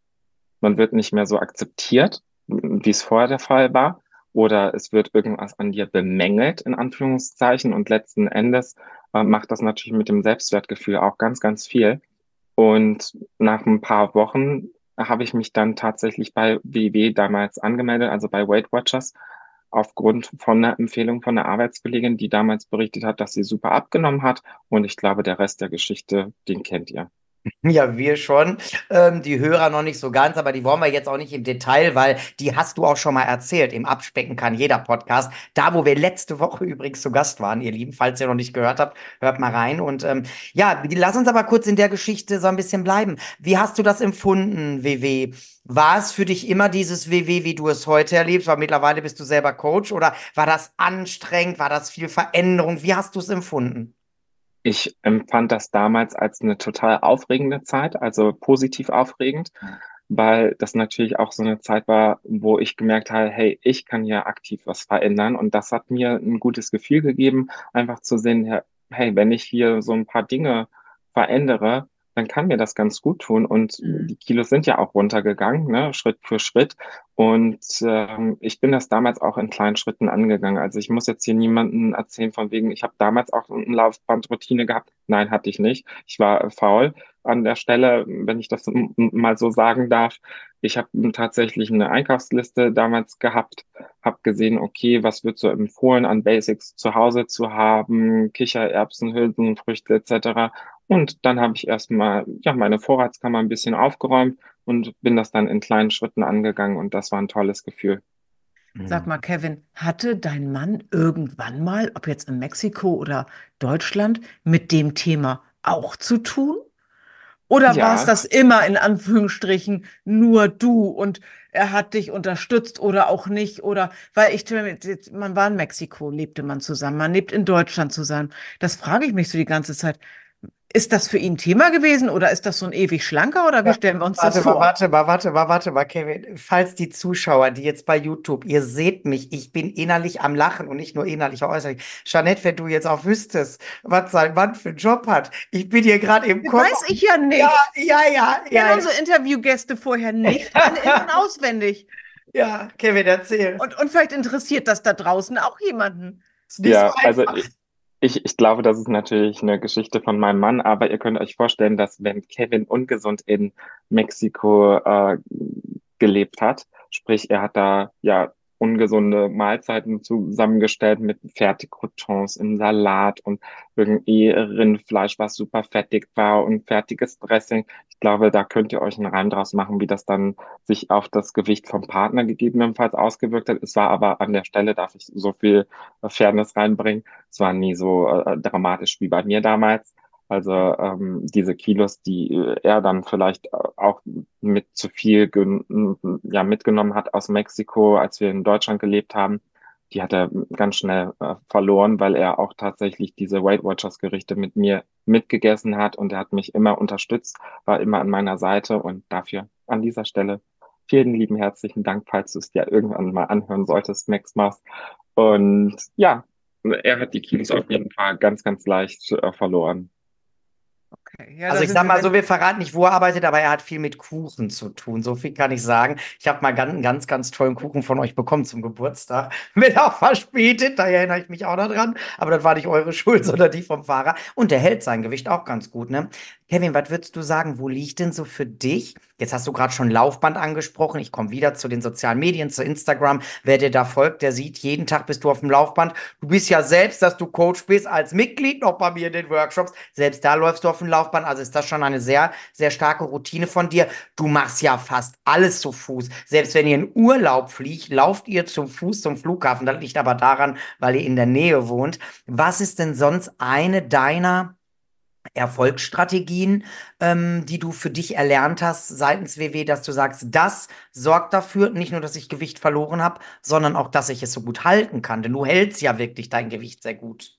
man wird nicht mehr so akzeptiert, wie es vorher der Fall war, oder es wird irgendwas an dir bemängelt, in Anführungszeichen, und letzten Endes äh, macht das natürlich mit dem Selbstwertgefühl auch ganz, ganz viel. Und nach ein paar Wochen habe ich mich dann tatsächlich bei WW damals angemeldet, also bei Weight Watchers, aufgrund von einer Empfehlung von einer Arbeitskollegin, die damals berichtet hat, dass sie super abgenommen hat. Und ich glaube, der Rest der Geschichte, den kennt ihr. Ja, wir schon. Ähm, die Hörer noch nicht so ganz, aber die wollen wir jetzt auch nicht im Detail, weil die hast du auch schon mal erzählt. Im Abspecken kann jeder Podcast. Da, wo wir letzte Woche übrigens zu Gast waren, ihr Lieben, falls ihr noch nicht gehört habt, hört mal rein. Und ähm, ja, lass uns aber kurz in der Geschichte so ein bisschen bleiben. Wie hast du das empfunden, WW? War es für dich immer dieses WW, wie du es heute erlebst? Weil mittlerweile bist du selber Coach oder war das anstrengend? War das viel Veränderung? Wie hast du es empfunden? Ich empfand das damals als eine total aufregende Zeit, also positiv aufregend, weil das natürlich auch so eine Zeit war, wo ich gemerkt habe, hey, ich kann hier aktiv was verändern. Und das hat mir ein gutes Gefühl gegeben, einfach zu sehen, hey, wenn ich hier so ein paar Dinge verändere, dann kann mir das ganz gut tun. Und mhm. die Kilos sind ja auch runtergegangen, ne, Schritt für Schritt. Und ähm, ich bin das damals auch in kleinen Schritten angegangen. Also ich muss jetzt hier niemanden erzählen von wegen, ich habe damals auch eine Laufbandroutine gehabt. Nein, hatte ich nicht. Ich war faul an der Stelle, wenn ich das mal so sagen darf. Ich habe tatsächlich eine Einkaufsliste damals gehabt, habe gesehen, okay, was wird so empfohlen an Basics zu Hause zu haben, Kichererbsen, Hülsenfrüchte etc. Und dann habe ich erstmal ja meine Vorratskammer ein bisschen aufgeräumt und bin das dann in kleinen Schritten angegangen und das war ein tolles Gefühl. Sag mal, Kevin, hatte dein Mann irgendwann mal, ob jetzt in Mexiko oder Deutschland, mit dem Thema auch zu tun? Oder ja. war es das immer in Anführungsstrichen nur du und er hat dich unterstützt oder auch nicht? Oder weil ich, man war in Mexiko, lebte man zusammen, man lebt in Deutschland zusammen. Das frage ich mich so die ganze Zeit. Ist das für ihn Thema gewesen oder ist das so ein ewig schlanker oder wie stellen wir uns warte das mal, vor? Warte mal, warte mal, warte mal, Kevin. Falls die Zuschauer, die jetzt bei YouTube, ihr seht mich, ich bin innerlich am Lachen und nicht nur innerlich, auch äußerlich. Jeanette, wenn du jetzt auch wüsstest, was sein Mann für einen Job hat, ich bin hier gerade im Kopf. Weiß ich ja nicht. Ja, ja, ja. Ich ja, unsere Interviewgäste vorher nicht, in- und auswendig. Ja, Kevin, erzähl. Und, und vielleicht interessiert das da draußen auch jemanden. Ja, so also ich, ich, ich glaube, das ist natürlich eine Geschichte von meinem Mann, aber ihr könnt euch vorstellen, dass wenn Kevin ungesund in Mexiko äh, gelebt hat, sprich er hat da ja ungesunde Mahlzeiten zusammengestellt mit Fertigcroutons im Salat und irgendwie Rindfleisch, was super fettig war und fertiges Dressing. Ich glaube, da könnt ihr euch einen Reim draus machen, wie das dann sich auf das Gewicht vom Partner gegebenenfalls ausgewirkt hat. Es war aber an der Stelle, darf ich so viel Fairness reinbringen, es war nie so äh, dramatisch wie bei mir damals. Also ähm, diese Kilos, die äh, er dann vielleicht auch mit zu viel ja, mitgenommen hat aus Mexiko, als wir in Deutschland gelebt haben, die hat er ganz schnell äh, verloren, weil er auch tatsächlich diese Weight Watchers Gerichte mit mir mitgegessen hat und er hat mich immer unterstützt, war immer an meiner Seite und dafür an dieser Stelle vielen lieben herzlichen Dank, falls du es dir irgendwann mal anhören solltest, Max Mars. Und ja, er hat die Kilos auf jeden Fall ganz, ganz leicht äh, verloren. Okay. Ja, also ich sag mal so, wir verraten nicht, wo er arbeitet, aber er hat viel mit Kuchen zu tun. So viel kann ich sagen. Ich habe mal ganz, einen ganz, ganz tollen Kuchen von euch bekommen zum Geburtstag. Wird auch verspätet, da erinnere ich mich auch noch dran. Aber das war nicht eure Schuld, sondern die vom Fahrer. Und der hält sein Gewicht auch ganz gut, ne? Kevin, was würdest du sagen, wo liegt denn so für dich? Jetzt hast du gerade schon Laufband angesprochen. Ich komme wieder zu den sozialen Medien, zu Instagram. Wer dir da folgt, der sieht, jeden Tag bist du auf dem Laufband. Du bist ja selbst, dass du Coach bist, als Mitglied noch bei mir in den Workshops. Selbst da läufst du auf dem Laufband. Also ist das schon eine sehr, sehr starke Routine von dir. Du machst ja fast alles zu Fuß. Selbst wenn ihr in Urlaub fliegt, lauft ihr zu Fuß zum Flughafen. Das liegt aber daran, weil ihr in der Nähe wohnt. Was ist denn sonst eine deiner Erfolgsstrategien, ähm, die du für dich erlernt hast seitens WW, dass du sagst, das sorgt dafür, nicht nur, dass ich Gewicht verloren habe, sondern auch, dass ich es so gut halten kann. Denn du hältst ja wirklich dein Gewicht sehr gut.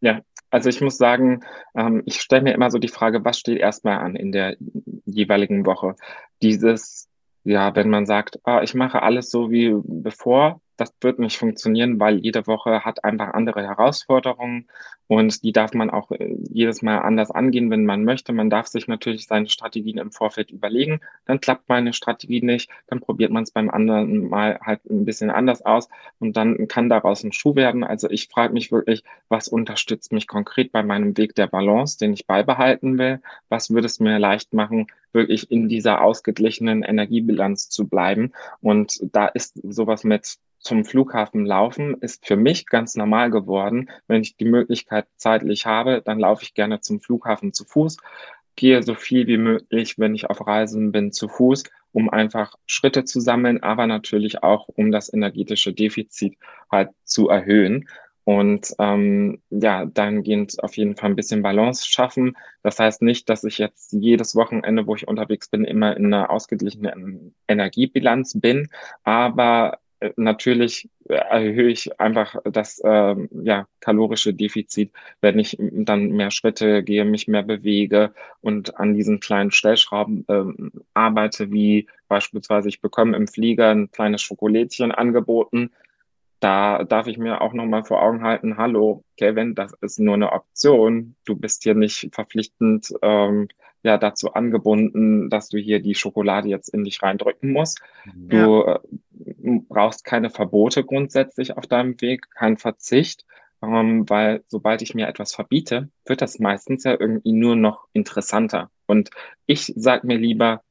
Ja, also ich muss sagen, ähm, ich stelle mir immer so die Frage, was steht erstmal an in der jeweiligen Woche? Dieses, ja, wenn man sagt, ah, ich mache alles so wie bevor, das wird nicht funktionieren, weil jede Woche hat einfach andere Herausforderungen und die darf man auch äh, jedes Mal anders angehen, wenn man möchte. Man darf sich natürlich seine Strategien im Vorfeld überlegen. Dann klappt meine Strategie nicht, dann probiert man es beim anderen Mal halt ein bisschen anders aus und dann kann daraus ein Schuh werden. Also ich frage mich wirklich, was unterstützt mich konkret bei meinem Weg der Balance, den ich beibehalten will? Was würde es mir leicht machen, wirklich in dieser ausgeglichenen Energiebilanz zu bleiben? Und da ist sowas mit zum Flughafen laufen ist für mich ganz normal geworden. Wenn ich die Möglichkeit zeitlich habe, dann laufe ich gerne zum Flughafen zu Fuß, gehe so viel wie möglich, wenn ich auf Reisen bin, zu Fuß, um einfach Schritte zu sammeln, aber natürlich auch, um das energetische Defizit halt zu erhöhen. Und ähm, ja, dahingehend auf jeden Fall ein bisschen Balance schaffen. Das heißt nicht, dass ich jetzt jedes Wochenende, wo ich unterwegs bin, immer in einer ausgeglichenen Energiebilanz bin, aber natürlich äh, erhöhe ich einfach das äh, ja, kalorische Defizit, wenn ich dann mehr Schritte gehe, mich mehr bewege und an diesen kleinen Stellschrauben äh, arbeite, wie beispielsweise ich bekomme im Flieger ein kleines Schokolädchen angeboten. Da darf ich mir auch nochmal vor Augen halten, hallo, Kevin, das ist nur eine Option. Du bist hier nicht verpflichtend ähm, ja dazu angebunden, dass du hier die Schokolade jetzt in dich reindrücken musst. Du ja. Äh, brauchst keine Verbote grundsätzlich auf deinem Weg, kein Verzicht, ähm, weil sobald ich mir etwas verbiete, wird das meistens ja irgendwie nur noch interessanter. Und ich sag mir lieber,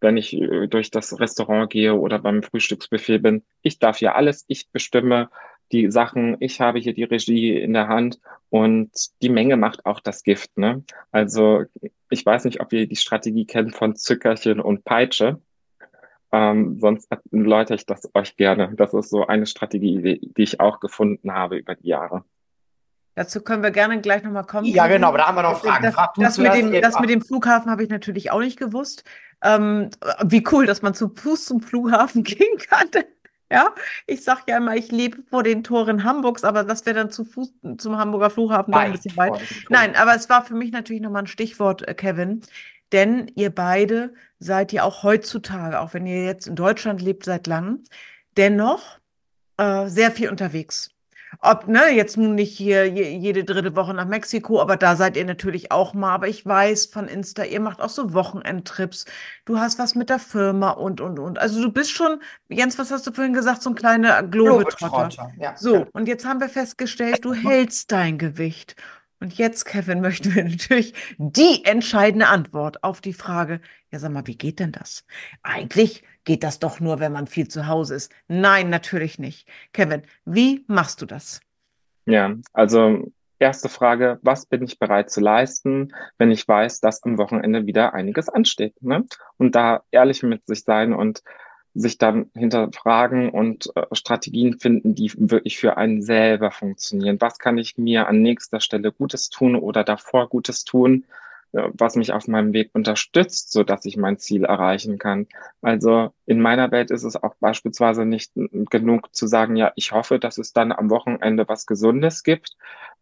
wenn ich äh, durch das Restaurant gehe oder beim Frühstücksbuffet bin, ich darf ja alles, ich bestimme die Sachen, ich habe hier die Regie in der Hand und die Menge macht auch das Gift. Ne? Also ich weiß nicht, ob ihr die Strategie kennt von Zückerchen und Peitsche. Ähm, sonst erläutere ich das euch gerne. Das ist so eine Strategie, die, die ich auch gefunden habe über die Jahre. Dazu können wir gerne gleich nochmal kommen. Ja, genau, aber da haben wir noch Fragen. Das, Frag das, mit, dem, das mit dem Flughafen habe ich natürlich auch nicht gewusst. Ähm, wie cool, dass man zu Fuß zum Flughafen gehen kann. Ja, ich sage ja immer, ich lebe vor den Toren Hamburgs, aber das wäre dann zu Fuß zum Hamburger Flughafen noch ein bisschen weit. Nein, aber es war für mich natürlich nochmal ein Stichwort, äh, Kevin. Denn ihr beide seid ja auch heutzutage, auch wenn ihr jetzt in Deutschland lebt seit langem, dennoch äh, sehr viel unterwegs. Ob, ne, jetzt nun nicht hier jede dritte Woche nach Mexiko, aber da seid ihr natürlich auch mal. Aber ich weiß von Insta, ihr macht auch so Wochenendtrips. Du hast was mit der Firma und, und, und. Also du bist schon, Jens, was hast du vorhin gesagt, so ein kleiner Globetrotter. Globetrotter ja. So, und jetzt haben wir festgestellt, du hältst dein Gewicht. Und jetzt, Kevin, möchten wir natürlich die entscheidende Antwort auf die Frage, ja, sag mal, wie geht denn das? Eigentlich geht das doch nur, wenn man viel zu Hause ist. Nein, natürlich nicht. Kevin, wie machst du das? Ja, also erste Frage, was bin ich bereit zu leisten, wenn ich weiß, dass am Wochenende wieder einiges ansteht? Ne? Und da ehrlich mit sich sein und sich dann hinterfragen und äh, Strategien finden, die wirklich für einen selber funktionieren. Was kann ich mir an nächster Stelle Gutes tun oder davor Gutes tun, was mich auf meinem Weg unterstützt, so dass ich mein Ziel erreichen kann. Also in meiner Welt ist es auch beispielsweise nicht genug zu sagen, ja, ich hoffe, dass es dann am Wochenende was Gesundes gibt.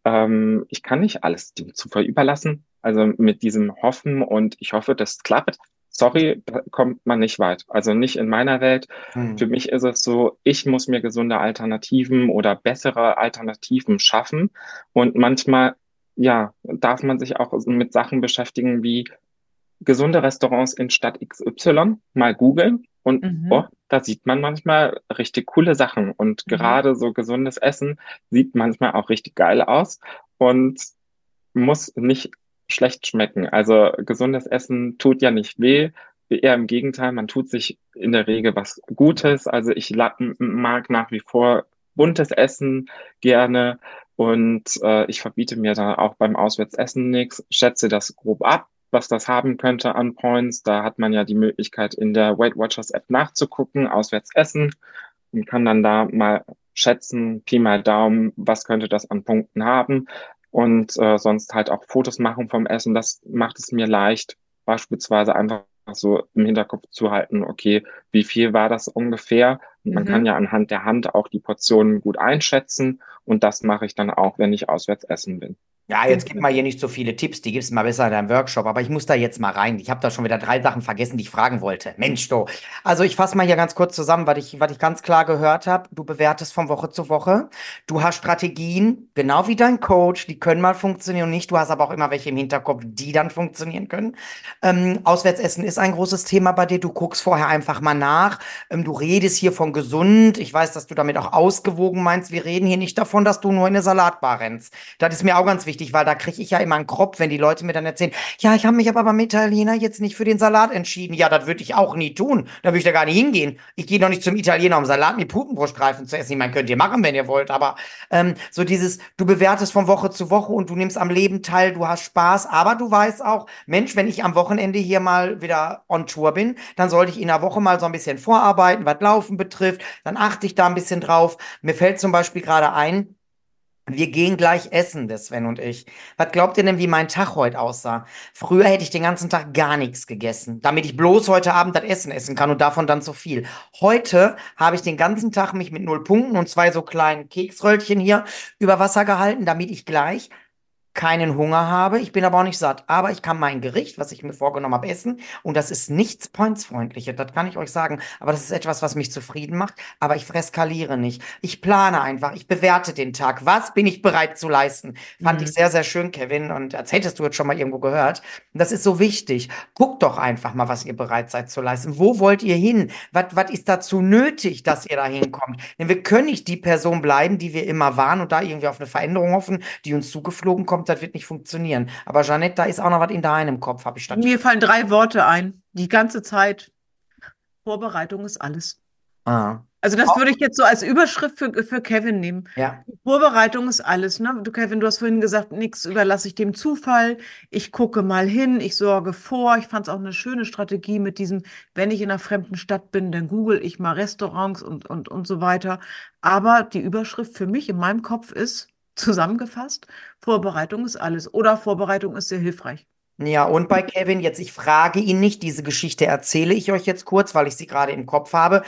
Ähm, ich kann nicht alles dem Zufall überlassen. Also mit diesem Hoffen und ich hoffe, das klappt, sorry, da kommt man nicht weit. Also nicht in meiner Welt. Hm. Für mich ist es so, ich muss mir gesunde Alternativen oder bessere Alternativen schaffen. Und manchmal, ja, darf man sich auch mit Sachen beschäftigen wie gesunde Restaurants in Stadt XY, mal googeln. Und mhm. oh, da sieht man manchmal richtig coole Sachen. Und mhm. gerade so gesundes Essen sieht manchmal auch richtig geil aus und muss nicht schlecht schmecken. Also gesundes Essen tut ja nicht weh. Eher im Gegenteil, man tut sich in der Regel was Gutes. Also ich mag nach wie vor buntes Essen gerne und äh, ich verbiete mir da auch beim Auswärtsessen nichts, schätze das grob ab, was das haben könnte an Points. Da hat man ja die Möglichkeit in der Weight Watchers App nachzugucken, Auswärtsessen und kann dann da mal schätzen, Pi mal Daumen, was könnte das an Punkten haben und äh, sonst halt auch Fotos machen vom Essen. Das macht es mir leicht, beispielsweise einfach so im Hinterkopf zu halten, okay, wie viel war das ungefähr? Man mhm. kann ja anhand der Hand auch die Portionen gut einschätzen und das mache ich dann auch, wenn ich auswärts essen bin. Ja, jetzt gib mal hier nicht so viele Tipps, die gibst mal besser in deinem Workshop, aber ich muss da jetzt mal rein. Ich habe da schon wieder drei Sachen vergessen, die ich fragen wollte. Mensch, du. Also ich fasse mal hier ganz kurz zusammen, was ich, was ich ganz klar gehört habe. Du bewertest von Woche zu Woche. Du hast Strategien, genau wie dein Coach, die können mal funktionieren und nicht. Du hast aber auch immer welche im Hinterkopf, die dann funktionieren können. Ähm, Auswärtsessen ist ein großes Thema bei dir. Du guckst vorher einfach mal nach. Ähm, du redest hier von gesund. Ich weiß, dass du damit auch ausgewogen meinst. Wir reden hier nicht davon, dass du nur in eine Salatbar rennst. Das ist mir auch ganz wichtig wichtig, weil da kriege ich ja immer einen Kropf, wenn die Leute mir dann erzählen, ja, ich habe mich aber beim Italiener jetzt nicht für den Salat entschieden. Ja, das würde ich auch nie tun. Da würde ich da gar nicht hingehen. Ich gehe doch nicht zum Italiener, um Salat mit Putenbruststreifen zu essen. Ich meine, könnt ihr machen, wenn ihr wollt, aber ähm, so dieses, du bewertest von Woche zu Woche und du nimmst am Leben teil, du hast Spaß, aber du weißt auch, Mensch, wenn ich am Wochenende hier mal wieder on Tour bin, dann sollte ich in der Woche mal so ein bisschen vorarbeiten, was Laufen betrifft, dann achte ich da ein bisschen drauf. Mir fällt zum Beispiel gerade ein, wir gehen gleich essen, der Sven und ich. Was glaubt ihr denn, wie mein Tag heute aussah? Früher hätte ich den ganzen Tag gar nichts gegessen, damit ich bloß heute Abend das Essen essen kann und davon dann zu viel. Heute habe ich den ganzen Tag mich mit null Punkten und zwei so kleinen Keksröllchen hier über Wasser gehalten, damit ich gleich keinen Hunger habe, ich bin aber auch nicht satt. Aber ich kann mein Gericht, was ich mir vorgenommen habe, essen. Und das ist nichts Points-freundliches, das kann ich euch sagen. Aber das ist etwas, was mich zufrieden macht. Aber ich freskaliere nicht. Ich plane einfach, ich bewerte den Tag. Was bin ich bereit zu leisten? Fand mhm. ich sehr, sehr schön, Kevin. Und als hättest du jetzt schon mal irgendwo gehört. Das ist so wichtig. Guckt doch einfach mal, was ihr bereit seid zu leisten. Wo wollt ihr hin? Was, was ist dazu nötig, dass ihr da hinkommt? Denn wir können nicht die Person bleiben, die wir immer waren und da irgendwie auf eine Veränderung hoffen, die uns zugeflogen kommt das wird nicht funktionieren. Aber Jeanette, da ist auch noch was in deinem Kopf, habe ich statt. Mir fallen drei Worte ein. Die ganze Zeit. Vorbereitung ist alles. Ah. Also das würde ich jetzt so als Überschrift für, für Kevin nehmen. Ja. Vorbereitung ist alles. Ne? Du, Kevin, du hast vorhin gesagt, nichts überlasse ich dem Zufall. Ich gucke mal hin, ich sorge vor. Ich fand es auch eine schöne Strategie mit diesem, wenn ich in einer fremden Stadt bin, dann google ich mal Restaurants und, und, und so weiter. Aber die Überschrift für mich in meinem Kopf ist, zusammengefasst, Vorbereitung ist alles oder Vorbereitung ist sehr hilfreich. Ja, und bei Kevin, jetzt, ich frage ihn nicht, diese Geschichte erzähle ich euch jetzt kurz, weil ich sie gerade im Kopf habe.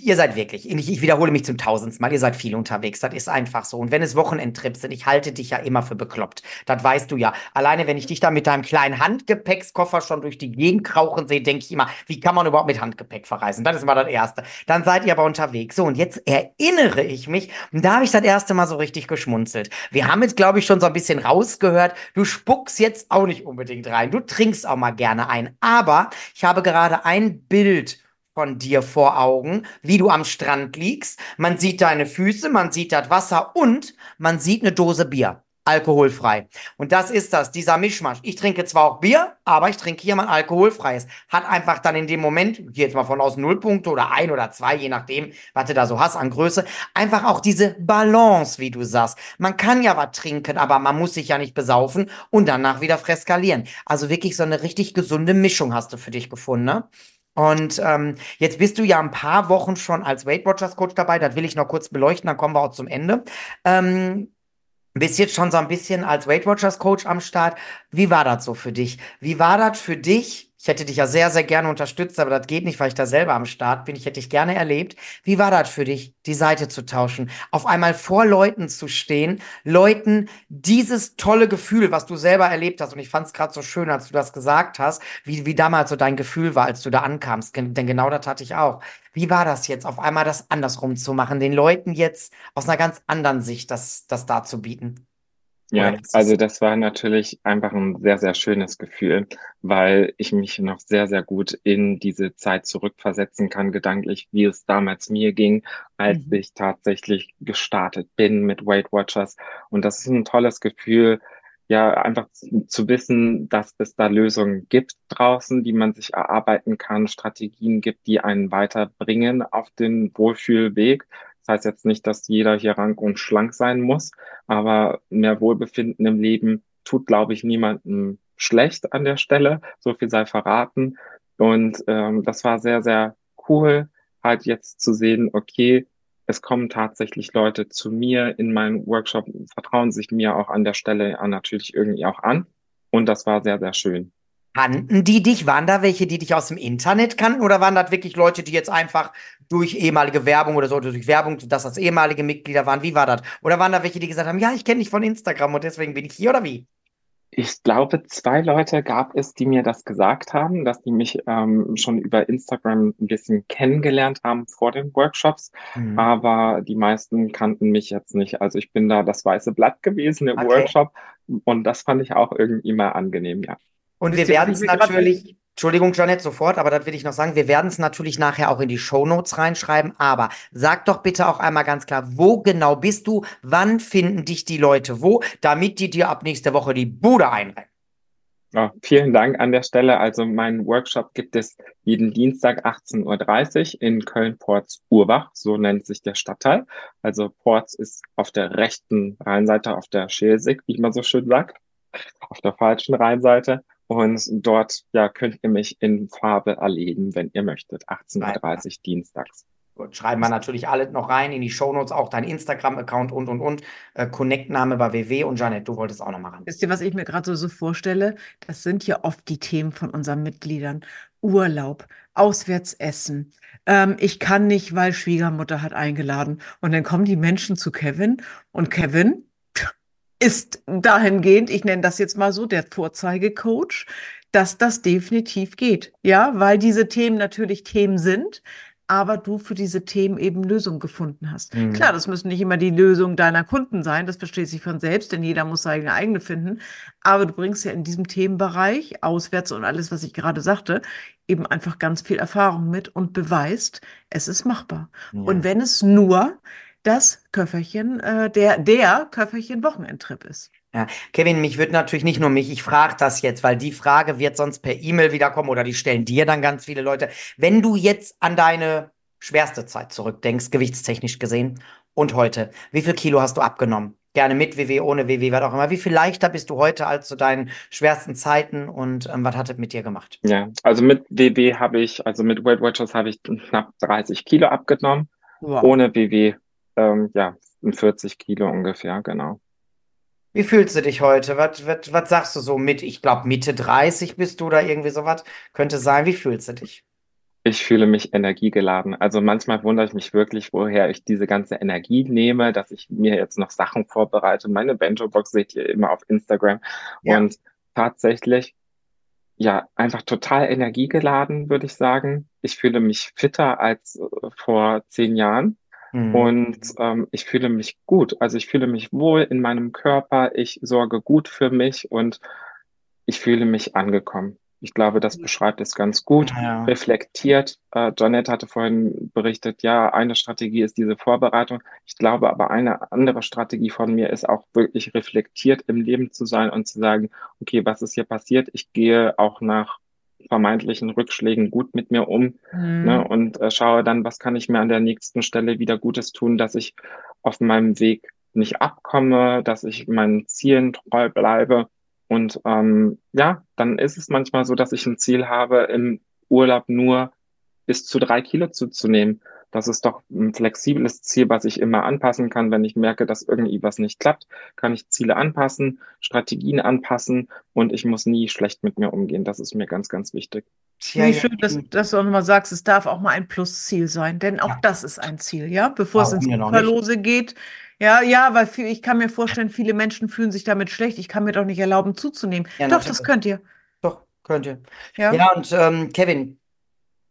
Ihr seid wirklich, ich, ich wiederhole mich zum tausendsten Mal, ihr seid viel unterwegs, das ist einfach so. Und wenn es Wochenendtrips sind, ich halte dich ja immer für bekloppt. Das weißt du ja. Alleine, wenn ich dich da mit deinem kleinen Handgepäckskoffer schon durch die Gegend krauchen sehe, denke ich immer, wie kann man überhaupt mit Handgepäck verreisen? Das ist mal das Erste. Dann seid ihr aber unterwegs. So, und jetzt erinnere ich mich, und da habe ich das erste Mal so richtig geschmunzelt. Wir haben jetzt, glaube ich, schon so ein bisschen rausgehört, du spuckst jetzt auch nicht unbedingt rein. Du trinkst auch mal gerne ein. Aber ich habe gerade ein Bild von dir vor Augen, wie du am Strand liegst. Man sieht deine Füße, man sieht das Wasser und man sieht eine Dose Bier alkoholfrei. Und das ist das, dieser Mischmasch. Ich trinke zwar auch Bier, aber ich trinke hier mal alkoholfreies. Hat einfach dann in dem Moment, ich gehe jetzt mal von aus null Punkte oder ein oder zwei, je nachdem, was du da so hast an Größe, einfach auch diese Balance, wie du sagst. Man kann ja was trinken, aber man muss sich ja nicht besaufen und danach wieder freskalieren. Also wirklich so eine richtig gesunde Mischung hast du für dich gefunden, ne? Und ähm, jetzt bist du ja ein paar Wochen schon als Weight Watchers Coach dabei. Das will ich noch kurz beleuchten, dann kommen wir auch zum Ende. Ähm, bist jetzt schon so ein bisschen als Weight Watchers Coach am Start. Wie war das so für dich? Wie war das für dich? Ich hätte dich ja sehr, sehr gerne unterstützt, aber das geht nicht, weil ich da selber am Start bin. Ich hätte dich gerne erlebt. Wie war das für dich, die Seite zu tauschen? Auf einmal vor Leuten zu stehen, Leuten dieses tolle Gefühl, was du selber erlebt hast. Und ich fand es gerade so schön, als du das gesagt hast, wie, wie damals so dein Gefühl war, als du da ankamst. Denn genau das hatte ich auch. Wie war das jetzt, auf einmal das andersrum zu machen, den Leuten jetzt aus einer ganz anderen Sicht das, das darzubieten? Ja, also das war natürlich einfach ein sehr, sehr schönes Gefühl, weil ich mich noch sehr, sehr gut in diese Zeit zurückversetzen kann, gedanklich, wie es damals mir ging, als mhm. ich tatsächlich gestartet bin mit Weight Watchers. Und das ist ein tolles Gefühl, ja, einfach zu wissen, dass es da Lösungen gibt draußen, die man sich erarbeiten kann, Strategien gibt, die einen weiterbringen auf den Wohlfühlweg heißt jetzt nicht, dass jeder hier rank und schlank sein muss, aber mehr Wohlbefinden im Leben tut, glaube ich, niemandem schlecht an der Stelle. So viel sei verraten. Und ähm, das war sehr, sehr cool, halt jetzt zu sehen, okay, es kommen tatsächlich Leute zu mir in meinen Workshop, vertrauen sich mir auch an der Stelle natürlich irgendwie auch an. Und das war sehr, sehr schön. Kannten die dich? Waren da welche, die dich aus dem Internet kannten? Oder waren das wirklich Leute, die jetzt einfach durch ehemalige Werbung oder so, oder durch Werbung, dass das ehemalige Mitglieder waren? Wie war das? Oder waren da welche, die gesagt haben, ja, ich kenne dich von Instagram und deswegen bin ich hier oder wie? Ich glaube, zwei Leute gab es, die mir das gesagt haben, dass die mich ähm, schon über Instagram ein bisschen kennengelernt haben vor den Workshops, Mhm. aber die meisten kannten mich jetzt nicht. Also ich bin da das weiße Blatt gewesen im Okay. Workshop und das fand ich auch irgendwie mal angenehm, ja. Und wir werden es natürlich, Entschuldigung, Janet, sofort, aber das will ich noch sagen, wir werden es natürlich nachher auch in die Shownotes reinschreiben, aber sag doch bitte auch einmal ganz klar, wo genau bist du, wann finden dich die Leute wo, damit die dir ab nächste Woche die Bude einrennen. Ja, vielen Dank an der Stelle. Also meinen Workshop gibt es jeden Dienstag 18.30 Uhr in Köln-Porz-Urbach, so nennt sich der Stadtteil. Also Porz ist auf der rechten Rheinseite, auf der Schelsig, wie man so schön sagt, auf der falschen Rheinseite. Und dort, ja, könnt ihr mich in Farbe erleben, wenn ihr möchtet. 18.30 Uhr dienstags. Gut, schreiben wir natürlich alle noch rein in die Shownotes, auch dein Instagram-Account und, und, und, äh, Connect-Name bei WW und Janet, du wolltest auch noch mal ran. Wisst ihr, was ich mir gerade so, so vorstelle? Das sind ja oft die Themen von unseren Mitgliedern. Urlaub, Auswärtsessen. Ähm, ich kann nicht, weil Schwiegermutter hat eingeladen. Und dann kommen die Menschen zu Kevin und Kevin ist dahingehend, ich nenne das jetzt mal so, der Vorzeigecoach, dass das definitiv geht. Ja, weil diese Themen natürlich Themen sind, aber du für diese Themen eben Lösungen gefunden hast. Mhm. Klar, das müssen nicht immer die Lösungen deiner Kunden sein, das versteht sich von selbst, denn jeder muss seine eigene finden. Aber du bringst ja in diesem Themenbereich, auswärts und alles, was ich gerade sagte, eben einfach ganz viel Erfahrung mit und beweist, es ist machbar. Ja. Und wenn es nur das Köfferchen, äh, der, der Köfferchen Wochenendtrip ist. Ja, Kevin, mich wird natürlich nicht nur mich, ich frage das jetzt, weil die Frage wird sonst per E-Mail wiederkommen oder die stellen dir dann ganz viele Leute. Wenn du jetzt an deine schwerste Zeit zurückdenkst, gewichtstechnisch gesehen, und heute, wie viel Kilo hast du abgenommen? Gerne mit WW, ohne WW, was auch immer. Wie viel leichter bist du heute als zu deinen schwersten Zeiten und ähm, was hat es mit dir gemacht? Ja, also mit WW habe ich, also mit Weight Watchers habe ich knapp 30 Kilo abgenommen. Wow. Ohne WW, ähm, ja, 40 Kilo ungefähr, genau. Wie fühlst du dich heute? Was, was, was sagst du so mit, ich glaube Mitte 30 bist du oder irgendwie sowas? Könnte sein, wie fühlst du dich? Ich fühle mich energiegeladen. Also manchmal wundere ich mich wirklich, woher ich diese ganze Energie nehme, dass ich mir jetzt noch Sachen vorbereite. Meine Bento-Box seht ihr immer auf Instagram. Ja. Und tatsächlich, ja, einfach total energiegeladen, würde ich sagen. Ich fühle mich fitter als äh, vor zehn Jahren. Hm. Und ähm, ich fühle mich gut. Also ich fühle mich wohl in meinem Körper. Ich sorge gut für mich und ich fühle mich angekommen. Ich glaube, das beschreibt es ganz gut. Ja. Reflektiert. Äh, Janette hatte vorhin berichtet, ja, eine Strategie ist diese Vorbereitung. Ich glaube aber eine andere Strategie von mir ist auch wirklich reflektiert im Leben zu sein und zu sagen, okay, was ist hier passiert? Ich gehe auch nach vermeintlichen Rückschlägen gut mit mir um Mhm. ne, und äh, schaue dann, was kann ich mir an der nächsten Stelle wieder Gutes tun, dass ich auf meinem Weg nicht abkomme, dass ich meinen Zielen treu bleibe. Und ähm, ja, dann ist es manchmal so, dass ich ein Ziel habe, im Urlaub nur bis zu drei Kilo zuzunehmen. Das ist doch ein flexibles Ziel, was ich immer anpassen kann. Wenn ich merke, dass irgendwie was nicht klappt, kann ich Ziele anpassen, Strategien anpassen und ich muss nie schlecht mit mir umgehen. Das ist mir ganz, ganz wichtig. Tja, Wie ja, schön, dass, dass du auch nochmal sagst, es darf auch mal ein Plusziel sein, denn auch Ja. das ist ein Ziel, ja, bevor es Warum ins auch nicht? Uferlose geht. Ja, ja, weil viel, ich kann mir vorstellen, viele Menschen fühlen sich damit schlecht. Ich kann mir doch nicht erlauben, zuzunehmen. Ja, Doch, natürlich. das könnt ihr. Doch, könnte. Ja. Ja, und ähm, Kevin,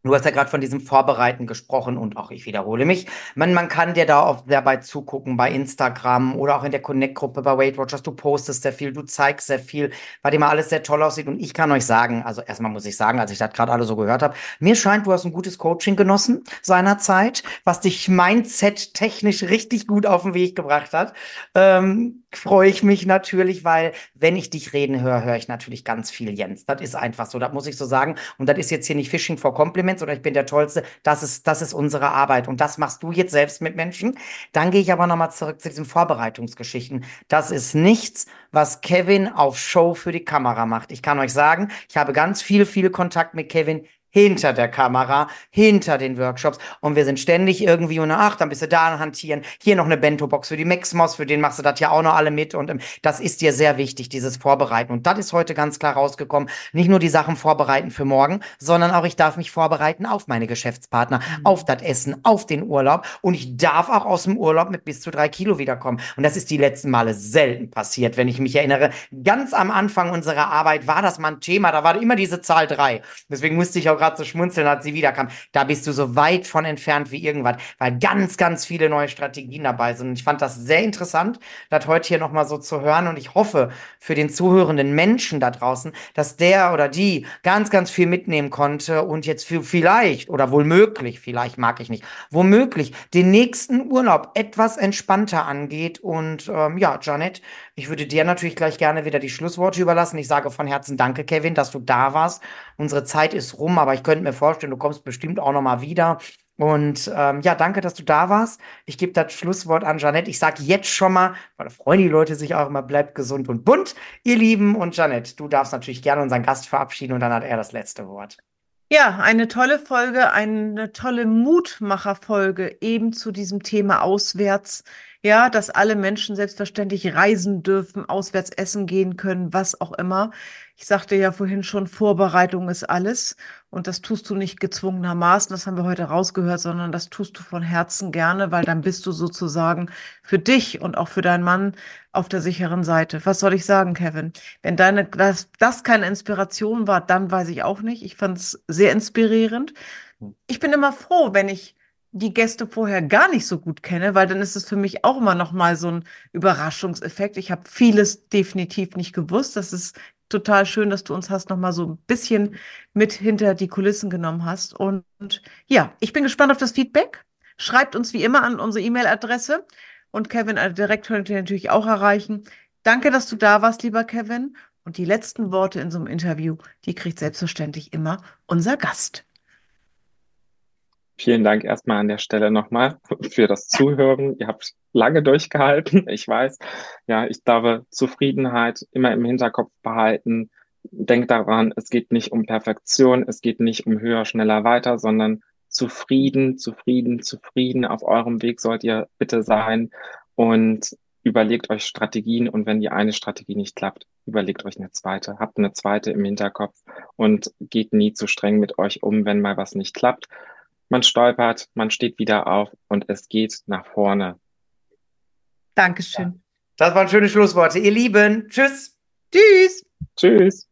du hast ja gerade von diesem Vorbereiten gesprochen und auch ich wiederhole mich. Man, man kann dir da auch dabei zugucken bei Instagram oder auch in der Connect-Gruppe bei Weight Watchers. Du postest sehr viel, du zeigst sehr viel, weil immer alles sehr toll aussieht. Und ich kann euch sagen, also erstmal muss ich sagen, als ich das gerade alle so gehört habe, mir scheint, du hast ein gutes Coaching genossen seinerzeit, was dich Mindset-technisch richtig gut auf den Weg gebracht hat. Ähm, freue ich mich natürlich, weil wenn ich dich reden höre, höre ich natürlich ganz viel Jens. Das ist einfach so, das muss ich so sagen. Und das ist jetzt hier nicht Fishing for Compliments oder ich bin der Tollste. Das ist, das ist unsere Arbeit. Und das machst du jetzt selbst mit Menschen. Dann gehe ich aber nochmal zurück zu diesen Vorbereitungsgeschichten. Das ist nichts, was Kevin auf Show für die Kamera macht. Ich kann euch sagen, ich habe ganz viel, viel Kontakt mit Kevin hinter der Kamera, hinter den Workshops. Und wir sind ständig irgendwie und ach, dann bist du da hantieren, hier noch eine Bento-Box für die Maxmos, für den machst du das ja auch noch alle mit. Und ähm, das ist dir sehr wichtig, dieses Vorbereiten. Und das ist heute ganz klar rausgekommen, nicht nur die Sachen vorbereiten für morgen, sondern auch ich darf mich vorbereiten auf meine Geschäftspartner, mhm. auf das Essen, auf den Urlaub. Und ich darf auch aus dem Urlaub mit bis zu drei Kilo wiederkommen. Und das ist die letzten Male selten passiert, wenn ich mich erinnere, ganz am Anfang unserer Arbeit war das mal ein Thema, da war immer diese Zahl drei, deswegen musste ich auch gerade so schmunzeln, als sie wiederkam. Da bist du so weit von entfernt wie irgendwas, weil ganz, ganz viele neue Strategien dabei sind. Und ich fand das sehr interessant, das heute hier nochmal so zu hören. Und ich hoffe für den zuhörenden Menschen da draußen, dass der oder die ganz, ganz viel mitnehmen konnte und jetzt vielleicht oder womöglich, vielleicht mag ich nicht, womöglich den nächsten Urlaub etwas entspannter angeht. Und ähm, ja, Janet, ich würde dir natürlich gleich gerne wieder die Schlussworte überlassen. Ich sage von Herzen danke, Kevin, dass du da warst. Unsere Zeit ist rum, aber ich könnte mir vorstellen, du kommst bestimmt auch noch mal wieder. Und ähm, ja, danke, dass du da warst. Ich gebe das Schlusswort an Janette. Ich sage jetzt schon mal, weil da freuen die Leute sich auch immer, bleibt gesund und bunt, ihr Lieben. Und Janette, du darfst natürlich gerne unseren Gast verabschieden und dann hat er das letzte Wort. Ja, eine tolle Folge, eine tolle Mutmacherfolge eben zu diesem Thema auswärts. Ja, dass alle Menschen selbstverständlich reisen dürfen, auswärts essen gehen können, was auch immer. Ich sagte ja vorhin schon, Vorbereitung ist alles. Und das tust du nicht gezwungenermaßen, das haben wir heute rausgehört, sondern das tust du von Herzen gerne, weil dann bist du sozusagen für dich und auch für deinen Mann auf der sicheren Seite. Was soll ich sagen, Kevin? Wenn deine, das, das keine Inspiration war, dann weiß ich auch nicht. Ich fand es sehr inspirierend. Ich bin immer froh, wenn ich die Gäste vorher gar nicht so gut kenne, weil dann ist es für mich auch immer noch mal so ein Überraschungseffekt. Ich habe vieles definitiv nicht gewusst. Das ist total schön, dass du uns hast noch mal so ein bisschen mit hinter die Kulissen genommen hast. Und, und ja, ich bin gespannt auf das Feedback. Schreibt uns wie immer an unsere E-Mail-Adresse und Kevin äh, direkt könnt ihr natürlich auch erreichen. Danke, dass du da warst, lieber Kevin. Und die letzten Worte in so einem Interview, die kriegt selbstverständlich immer unser Gast. Vielen Dank erstmal an der Stelle nochmal für das Zuhören. Ihr habt lange durchgehalten. Ich weiß, ja, ich glaube, Zufriedenheit immer im Hinterkopf behalten. Denkt daran, es geht nicht um Perfektion, es geht nicht um höher, schneller, weiter, sondern zufrieden, zufrieden, zufrieden. Auf eurem Weg sollt ihr bitte sein und überlegt euch Strategien und wenn die eine Strategie nicht klappt, überlegt euch eine zweite. Habt eine zweite im Hinterkopf und geht nie zu streng mit euch um, wenn mal was nicht klappt man stolpert, man steht wieder auf und es geht nach vorne. Dankeschön. Das waren schöne Schlussworte. Ihr Lieben, tschüss. Tschüss. Tschüss.